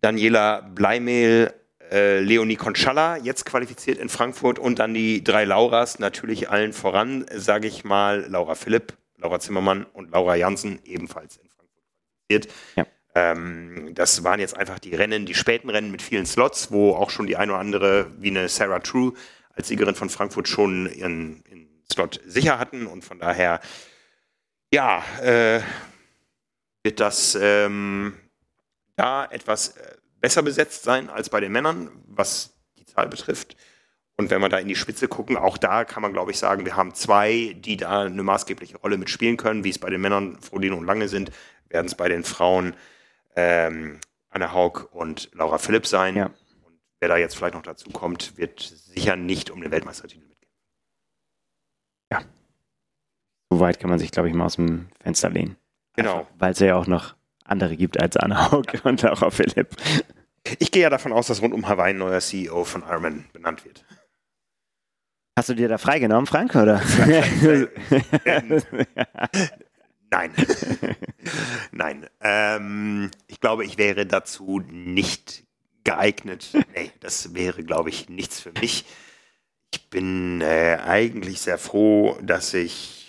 Daniela Bleimehl, äh, Leonie Conchalla, jetzt qualifiziert in Frankfurt. Und dann die drei Lauras, natürlich allen voran, sage ich mal, Laura Philipp, Laura Zimmermann und Laura Jansen, ebenfalls in Frankfurt qualifiziert. Ja. Ähm, das waren jetzt einfach die Rennen, die späten Rennen mit vielen Slots, wo auch schon die eine oder andere, wie eine Sarah True als Siegerin von Frankfurt schon ihren, ihren Slot sicher hatten. Und von daher ja, äh, wird das ähm, da etwas äh, besser besetzt sein als bei den Männern, was die Zahl betrifft. Und wenn wir da in die Spitze gucken, auch da kann man, glaube ich, sagen, wir haben zwei, die da eine maßgebliche Rolle mitspielen können, wie es bei den Männern Frodino und Lange sind, werden es bei den Frauen ähm, Anne Haug und Laura Philipp sein. Ja. Und wer da jetzt vielleicht noch dazu kommt, wird sicher nicht um den Weltmeistertitel mitgehen. Ja, so weit kann man sich, glaube ich, mal aus dem Fenster lehnen. Genau. Weil es ja auch noch andere gibt als Anna Haug und Laura Philipp. Ich gehe ja davon aus, dass rund um Hawaii ein neuer CEO von Ironman benannt wird. Hast du dir da freigenommen, Frank, oder? Nein. Nein. Ähm, ich glaube, ich wäre dazu nicht geeignet. Nee, das wäre, glaube ich, nichts für mich. Ich bin äh, eigentlich sehr froh, dass ich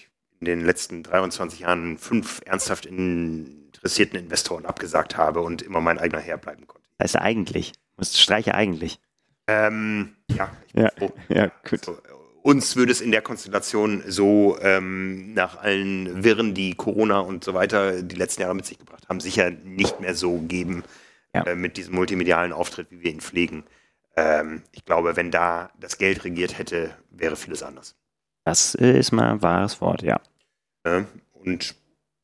in den letzten 23 Jahren fünf ernsthaft interessierten Investoren abgesagt habe und immer mein eigener Herr bleiben konnte. Das heißt eigentlich. Musst streiche eigentlich. Ähm, ja, ich bin ja, froh. Ja, gut. Also, uns würde es in der Konstellation so ähm, nach allen Wirren, die Corona und so weiter die letzten Jahre mit sich gebracht haben, sicher nicht mehr so geben ja. äh, mit diesem multimedialen Auftritt, wie wir ihn pflegen. Ähm, ich glaube, wenn da das Geld regiert hätte, wäre vieles anders. Das ist mal ein wahres Wort, ja. Ne? Und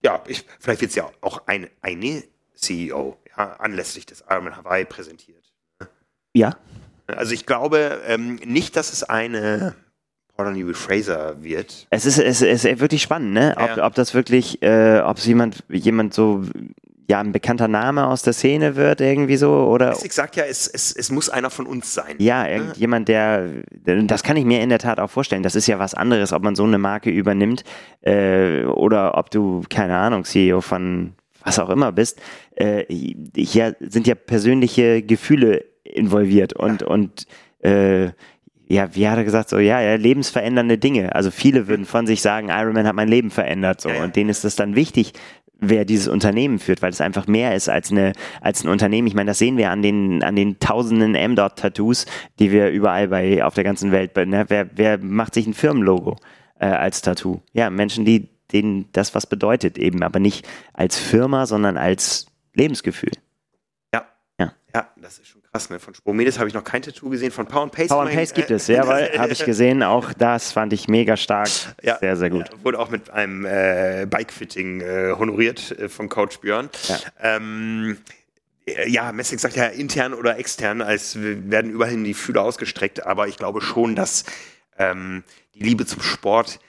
ja, ich, vielleicht wird es ja auch ein, eine CEO ja, anlässlich des Ironman Hawaii präsentiert. Ja. Also ich glaube ähm, nicht, dass es eine Courtney Fraser wird. Es ist, es ist wirklich spannend, ne? Ob, Ja. ob das wirklich, äh, ob es jemand, jemand so, ja, ein bekannter Name aus der Szene wird, irgendwie so, oder Messick sagt ja, es, es, es muss einer von uns sein. ja, irgendjemand, der, das kann ich mir in der Tat auch vorstellen. Das ist ja was anderes, ob man so eine Marke übernimmt, äh, oder ob du, keine Ahnung, CEO von was auch immer bist. Äh, hier sind ja persönliche Gefühle involviert und, und, äh, ja, wie hat er gesagt, so, ja, ja, lebensverändernde Dinge. Also viele würden von sich sagen, Iron Man hat mein Leben verändert, so. Ja, ja. Und denen ist es dann wichtig, wer dieses Unternehmen führt, weil es einfach mehr ist als eine, als ein Unternehmen. Ich meine, das sehen wir an den, an den tausenden M-Dot-Tattoos, die wir überall bei, auf der ganzen Welt, ne? wer, wer macht sich ein Firmenlogo, äh, als Tattoo? Ja, Menschen, die, denen das was bedeutet eben, aber nicht als Firma, sondern als Lebensgefühl. Ja. Ja. Ja, das ist schon krass. Ne? Von Spomedes habe ich noch kein Tattoo gesehen. Von Power and Pace. Power and Pace gibt äh, es, jawohl, habe ich gesehen. Auch das fand ich mega stark. Ja. Sehr, sehr gut. Ja, wurde auch mit einem äh, Bikefitting äh, honoriert äh, von Coach Björn. Ja. Ähm, äh, ja, Messig sagt ja intern oder extern, als werden überall die Fühler ausgestreckt, aber ich glaube schon, dass ähm, die Liebe zum Sport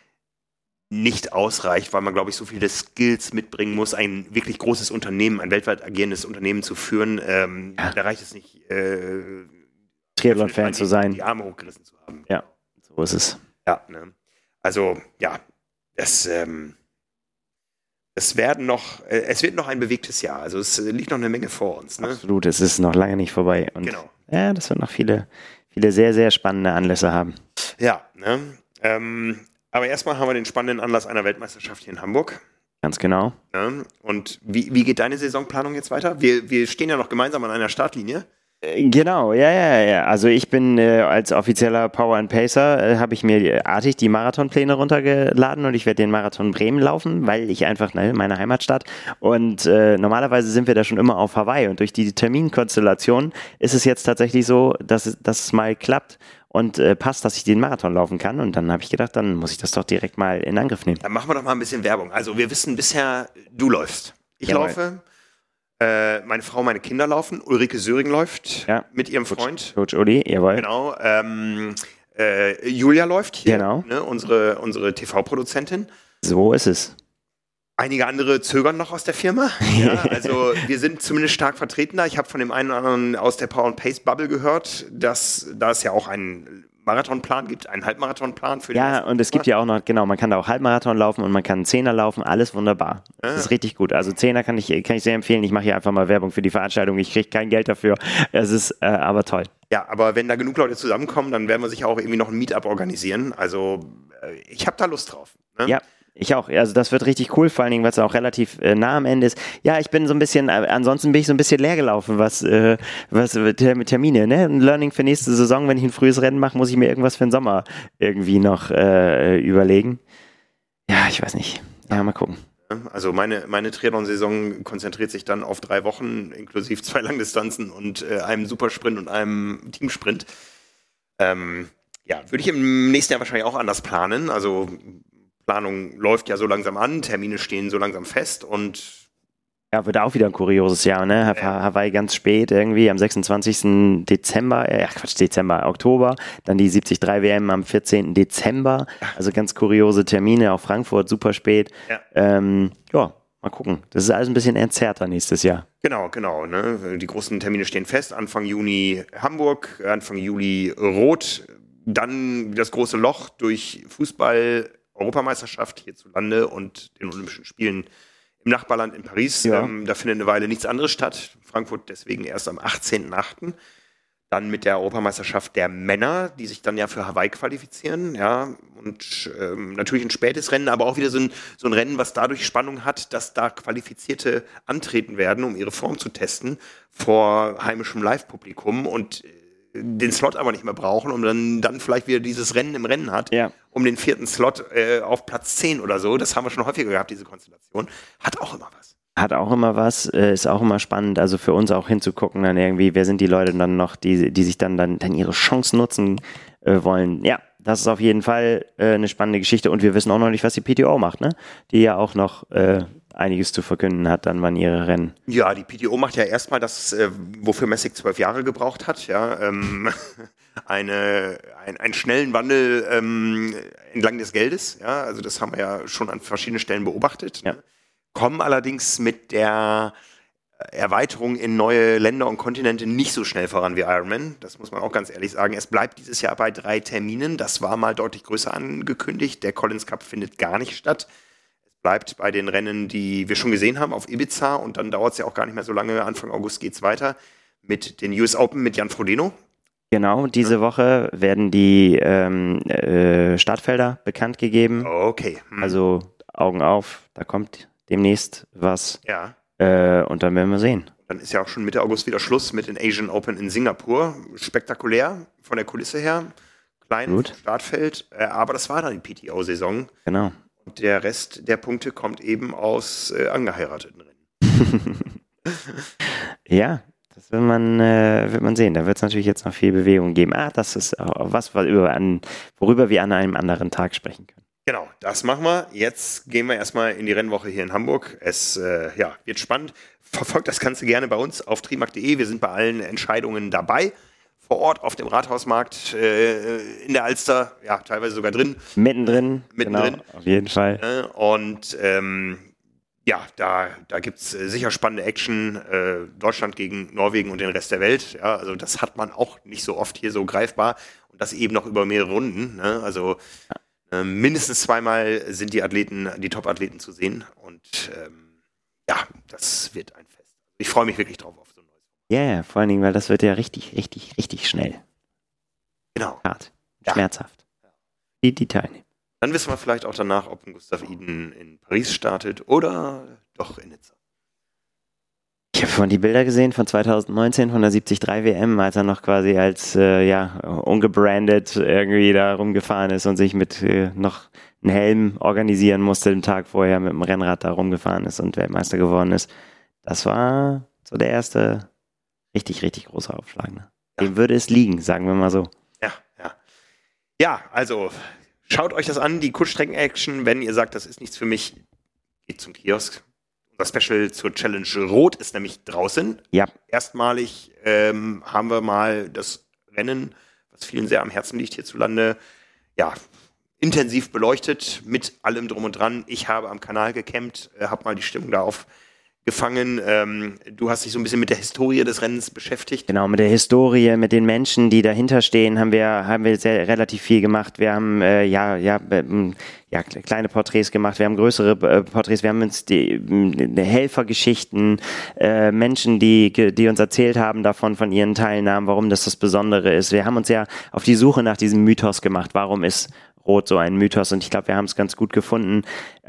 nicht ausreicht, weil man, glaube ich, so viele Skills mitbringen muss, ein wirklich großes Unternehmen, ein weltweit agierendes Unternehmen zu führen. Ähm, Ja. Da reicht es nicht, äh, Triathlon-Fan die- zu sein. Die Arme hochgerissen zu haben. Ja, so ist es. Ja, ne? Also, ja, das, ähm, es werden noch, äh, es wird noch ein bewegtes Jahr. Also es äh, liegt noch eine Menge vor uns. Ne? Absolut, es ist noch lange nicht vorbei. Und Genau. ja, das wird noch viele, viele sehr, sehr spannende Anlässe haben. Ja, ne? Ähm, aber erstmal haben wir den spannenden Anlass einer Weltmeisterschaft hier in Hamburg. Ganz genau. Ne? Und wie, wie geht deine Saisonplanung jetzt weiter? Wir, wir stehen ja noch gemeinsam an einer Startlinie. Äh, Genau, ja, ja, ja. Also ich bin äh, als offizieller Power and Pacer, äh, habe ich mir die- artig die Marathonpläne runtergeladen und ich werde den Marathon Bremen laufen, weil ich einfach, ne, meine Heimatstadt. Und äh, normalerweise sind wir da schon immer auf Hawaii und durch die Terminkonstellation ist es jetzt tatsächlich so, dass, es- dass es mal klappt und äh, passt, dass ich den Marathon laufen kann. Und dann habe ich gedacht, dann muss ich das doch direkt mal in Angriff nehmen. Dann machen wir doch mal ein bisschen Werbung. Also wir wissen bisher, du läufst. Ich Jawohl. laufe. Äh, meine Frau, meine Kinder laufen. Ulrike Söring läuft Ja. mit ihrem Freund. Coach Uli, jawohl. Genau. Ähm, äh, Julia läuft hier, Genau. ne, unsere, unsere TV-Produzentin. So ist es. Einige andere zögern noch aus der Firma. Ja, also wir sind zumindest stark vertreten da. Ich habe von dem einen oder anderen aus der Power and Pace Bubble gehört, dass da es ja auch einen Marathonplan gibt, einen Halbmarathonplan für den Ja, und es gibt ja auch noch, genau, man kann da auch Halbmarathon laufen und man kann Zehner laufen, alles wunderbar. Das ist richtig gut. Also Zehner kann ich, kann ich sehr empfehlen. Ich mache hier einfach mal Werbung für die Veranstaltung. Ich kriege kein Geld dafür. Es ist äh, aber toll. Ja, aber wenn da genug Leute zusammenkommen, dann werden wir sicher auch irgendwie noch ein Meetup organisieren. Also äh, ich habe da Lust drauf. Ne? Ja. Ich auch. Also das wird richtig cool, vor allen Dingen, weil es auch relativ äh, nah am Ende ist. Ja, ich bin so ein bisschen, äh, ansonsten bin ich so ein bisschen leer gelaufen, was, äh, was äh, Ter- Termine, ne? Ein Learning für nächste Saison, wenn ich ein frühes Rennen mache, muss ich mir irgendwas für den Sommer irgendwie noch äh, überlegen. Ja, ich weiß nicht. Ja, mal gucken. Also meine, meine Triathlon-Saison konzentriert sich dann auf drei Wochen, inklusive zwei Langdistanzen und äh, einem Supersprint und einem Teamsprint. Ähm, ja, würde ich im nächsten Jahr wahrscheinlich auch anders planen. Also Planung läuft ja so langsam an, Termine stehen so langsam fest und Ja, wird auch wieder ein kurioses Jahr, ne? Hawaii ganz spät irgendwie am 26. Dezember, äh, Quatsch, Dezember, Oktober, dann die 73 WM am 14. Dezember, also ganz kuriose Termine, auch Frankfurt super spät. Ja. Ähm, ja, mal gucken. Das ist alles ein bisschen entzerrter nächstes Jahr. Genau, genau. Ne? Die großen Termine stehen fest. Anfang Juni Hamburg, Anfang Juli Rot. Dann das große Loch durch Fußball, Europameisterschaft hierzulande und den Olympischen Spielen im Nachbarland in Paris. Ja. Ähm, da findet eine Weile nichts anderes statt. Frankfurt deswegen erst am 18.8. Dann mit der Europameisterschaft der Männer, die sich dann ja für Hawaii qualifizieren, ja. Und ähm, natürlich ein spätes Rennen, aber auch wieder so ein, so ein Rennen, was dadurch Spannung hat, dass da Qualifizierte antreten werden, um ihre Form zu testen vor heimischem Live-Publikum und äh, den Slot aber nicht mehr brauchen und dann, dann vielleicht wieder dieses Rennen im Rennen hat, Ja. um den vierten Slot äh, auf Platz 10 oder so. Das haben wir schon häufiger gehabt, diese Konstellation. Hat auch immer was. Hat auch immer was, äh, ist auch immer spannend, also für uns auch hinzugucken, dann irgendwie, wer sind die Leute dann noch, die, die sich dann, dann, dann ihre Chance nutzen äh, wollen. Ja, das ist auf jeden Fall äh, eine spannende Geschichte und wir wissen auch noch nicht, was die PTO macht, ne? Die ja auch noch äh, einiges zu verkünden hat, dann wann ihre Rennen. Ja, die PTO macht ja erstmal das, äh, wofür Messick zwölf Jahre gebraucht hat. Ja, ähm, eine, ein, einen schnellen Wandel ähm, entlang des Geldes. Ja, also das haben wir ja schon an verschiedenen Stellen beobachtet. Ja. Ne? Kommen allerdings mit der Erweiterung in neue Länder und Kontinente nicht so schnell voran wie Ironman. Das muss man auch ganz ehrlich sagen. Es bleibt dieses Jahr bei drei Terminen. Das war mal deutlich größer angekündigt. Der Collins Cup findet gar nicht statt. Bleibt bei den Rennen, die wir schon gesehen haben, auf Ibiza. Und dann dauert es ja auch gar nicht mehr so lange. Anfang August geht es weiter mit den US Open mit Jan Frodeno. Genau, diese ja. Woche werden die ähm, äh, Startfelder bekannt gegeben. Okay. Hm. Also Augen auf, da kommt demnächst was. Ja. Äh, und dann werden wir sehen. Dann ist ja auch schon Mitte August wieder Schluss mit den Asian Open in Singapur. Spektakulär von der Kulisse her. Klein Gut. Startfeld. Äh, aber das war dann die PTO-Saison. Genau. Und der Rest der Punkte kommt eben aus äh, angeheirateten Rennen. ja, das wird man, äh, wird man sehen. Da wird es natürlich jetzt noch viel Bewegung geben. Ah, das ist was, worüber wir an einem anderen Tag sprechen können. Genau, das machen wir. Jetzt gehen wir erstmal in die Rennwoche hier in Hamburg. Es äh, ja, wird spannend. Verfolgt das Ganze gerne bei uns auf trimark.de. Wir sind bei allen Entscheidungen dabei. Vor Ort auf dem Rathausmarkt äh, in der Alster, ja, teilweise sogar drin. Mittendrin. Mittendrin. Genau, auf jeden Fall. Äh, und ähm, ja, da, da gibt es äh, sicher spannende Action. Äh, Deutschland gegen Norwegen und den Rest der Welt. Ja, also das hat man auch nicht so oft hier so greifbar. Und das eben noch über mehrere Runden. Ne? Also ähm, mindestens zweimal sind die Athleten, die Top-Athleten zu sehen. Und ähm, ja, das wird ein Fest. Ich freue mich wirklich drauf auf. Ja, yeah, vor allen Dingen, weil das wird ja richtig, richtig, richtig schnell. Genau. Hart. Ja. Schmerzhaft. Die, die teilnehmen. Dann wissen wir vielleicht auch danach, ob ein Gustav Iden in Paris startet oder doch in Nizza. Ich habe vorhin die Bilder gesehen von 2019 von der 73 WM, als er noch quasi als äh, ja ungebrandet irgendwie da rumgefahren ist und sich mit äh, noch einem Helm organisieren musste den Tag vorher mit dem Rennrad da rumgefahren ist und Weltmeister geworden ist. Das war so der erste richtig, richtig große Aufschlag. Ne? Ja. Dem würde es liegen, sagen wir mal so. Ja, ja. Ja, also schaut euch das an, die Kurzstrecken-Action. Wenn ihr sagt, das ist nichts für mich, geht zum Kiosk, das Special zur Challenge Rot ist nämlich draußen. Ja. Erstmalig ähm, haben wir mal das Rennen, was vielen sehr am Herzen liegt hierzulande, ja, intensiv beleuchtet mit allem drum und dran. Ich habe am Kanal gecampt, äh, habe mal die Stimmung da auf gefangen. Ähm, du hast dich so ein bisschen mit der Historie des Rennens beschäftigt. Genau, mit der Historie, mit den Menschen, die dahinter stehen, haben wir, haben wir sehr, relativ viel gemacht. Wir haben äh, ja, ja, ähm, ja, kleine Porträts gemacht, wir haben größere äh, Porträts, wir haben uns die äh, Helfergeschichten, äh, Menschen, die, die uns erzählt haben davon, von ihren Teilnahmen, warum das das Besondere ist. Wir haben uns ja auf die Suche nach diesem Mythos gemacht. Warum ist Rot so ein Mythos und ich glaube, wir haben es ganz gut gefunden.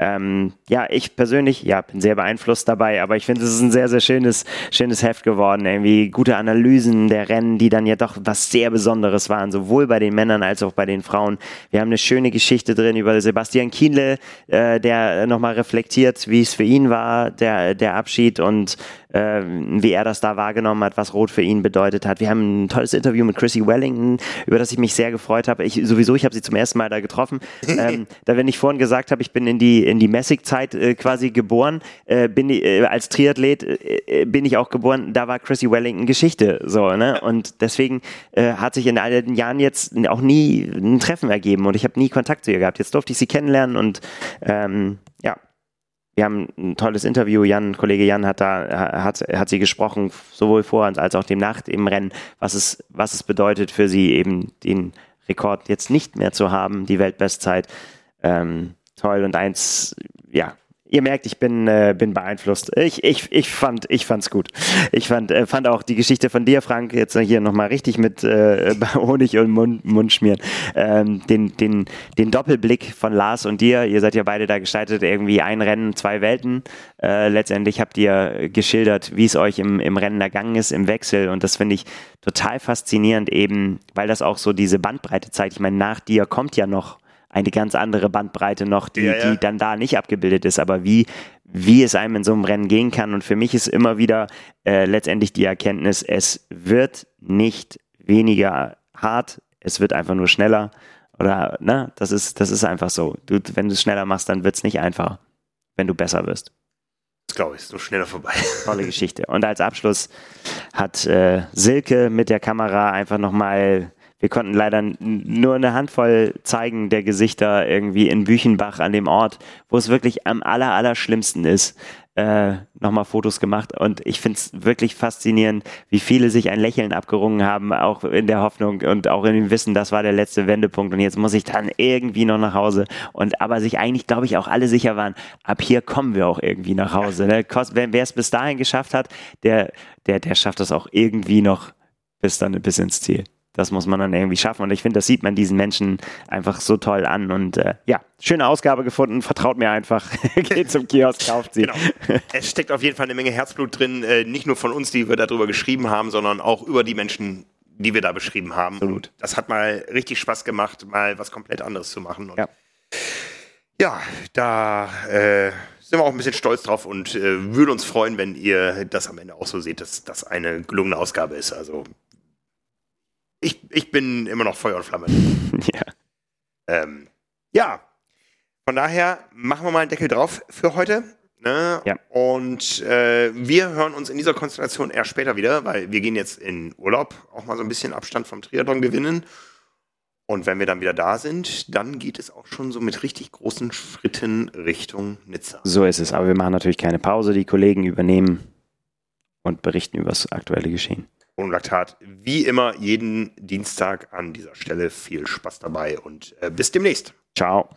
Ähm, ja, ich persönlich, ja, bin sehr beeinflusst dabei, aber ich finde, es ist ein sehr, sehr schönes, schönes Heft geworden. Irgendwie gute Analysen der Rennen, die dann ja doch was sehr Besonderes waren, sowohl bei den Männern als auch bei den Frauen. Wir haben eine schöne Geschichte drin über Sebastian Kienle, äh, der nochmal reflektiert, wie es für ihn war, der, der Abschied und äh, wie er das da wahrgenommen hat, was Rot für ihn bedeutet hat. Wir haben ein tolles Interview mit Chrissy Wellington, über das ich mich sehr gefreut habe. Ich sowieso, ich habe sie zum ersten Mal da getroffen. ähm, da, wenn ich vorhin gesagt habe, ich bin in die in die Messig-Zeit äh, quasi geboren, äh, bin äh, als Triathlet äh, bin ich auch geboren. Da war Chrissy Wellington Geschichte, so ne. Und deswegen äh, hat sich in all den Jahren jetzt auch nie ein Treffen ergeben und ich habe nie Kontakt zu ihr gehabt. Jetzt durfte ich sie kennenlernen und ähm, ja, wir haben ein tolles Interview. Jan, Kollege Jan hat da, hat, hat sie gesprochen, sowohl vor als auch dem Nacht im Rennen, was es, was es bedeutet für sie eben den Rekord jetzt nicht mehr zu haben, die Weltbestzeit. Ähm, toll und eins, ja, ihr merkt, ich bin, äh, bin beeinflusst. Ich, ich, ich fand, ich fand's gut. Ich fand, äh, fand auch die Geschichte von dir, Frank, jetzt hier nochmal richtig mit äh, Honig und Mund, Mund schmieren. Ähm, den, den, den Doppelblick von Lars und dir, ihr seid ja beide da gestaltet, irgendwie ein Rennen, zwei Welten. Äh, letztendlich habt ihr geschildert, wie es euch im, im Rennen ergangen ist, im Wechsel. Und das finde ich total faszinierend, eben, weil das auch so diese Bandbreite zeigt. Ich meine, nach dir kommt ja noch eine ganz andere Bandbreite noch, die, ja, ja. die dann da nicht abgebildet ist, aber wie, wie es einem in so einem Rennen gehen kann. Und für mich ist immer wieder äh, letztendlich die Erkenntnis, es wird nicht weniger hart, es wird einfach nur schneller. Oder, ne, das ist, das ist einfach so. Du, wenn du es schneller machst, dann wird es nicht einfacher, wenn du besser wirst. Das glaube ich, ist nur schneller vorbei. Tolle Geschichte. Und als Abschluss hat äh, Silke mit der Kamera einfach nochmal wir konnten leider nur eine Handvoll zeigen der Gesichter irgendwie in Büchenbach an dem Ort, wo es wirklich am aller, aller schlimmsten ist äh, nochmal Fotos gemacht und ich finde es wirklich faszinierend, wie viele sich ein Lächeln abgerungen haben, auch in der Hoffnung und auch in dem Wissen, das war der letzte Wendepunkt und jetzt muss ich dann irgendwie noch nach Hause und aber sich eigentlich, glaube ich, auch alle sicher waren, ab hier kommen wir auch irgendwie nach Hause. Ne? Wer es bis dahin geschafft hat, der, der, der schafft das auch irgendwie noch bis dann bis ins Ziel. Das muss man dann irgendwie schaffen. Und ich finde, das sieht man diesen Menschen einfach so toll an. Und äh, ja, schöne Ausgabe gefunden. Vertraut mir einfach. Geht zum Kiosk, kauft sie. Genau. Es steckt auf jeden Fall eine Menge Herzblut drin. Äh, nicht nur von uns, die wir darüber geschrieben haben, sondern auch über die Menschen, die wir da beschrieben haben. Absolut. das hat mal richtig Spaß gemacht, mal was komplett anderes zu machen. Und ja. ja, da äh, sind wir auch ein bisschen stolz drauf und äh, würde uns freuen, wenn ihr das am Ende auch so seht, dass das eine gelungene Ausgabe ist. Also ich, ich bin immer noch Feuer und Flamme. ja. Ähm, ja. Von daher machen wir mal einen Deckel drauf für heute. Ne? Ja. Und äh, wir hören uns in dieser Konstellation eher später wieder, weil wir gehen jetzt in Urlaub, auch mal so ein bisschen Abstand vom Triathlon gewinnen. Und wenn wir dann wieder da sind, dann geht es auch schon so mit richtig großen Schritten Richtung Nizza. So ist es. Aber wir machen natürlich keine Pause. Die Kollegen übernehmen und berichten über das aktuelle Geschehen. Monolaktat. Wie immer jeden Dienstag an dieser Stelle. Viel Spaß dabei und äh, bis demnächst. Ciao.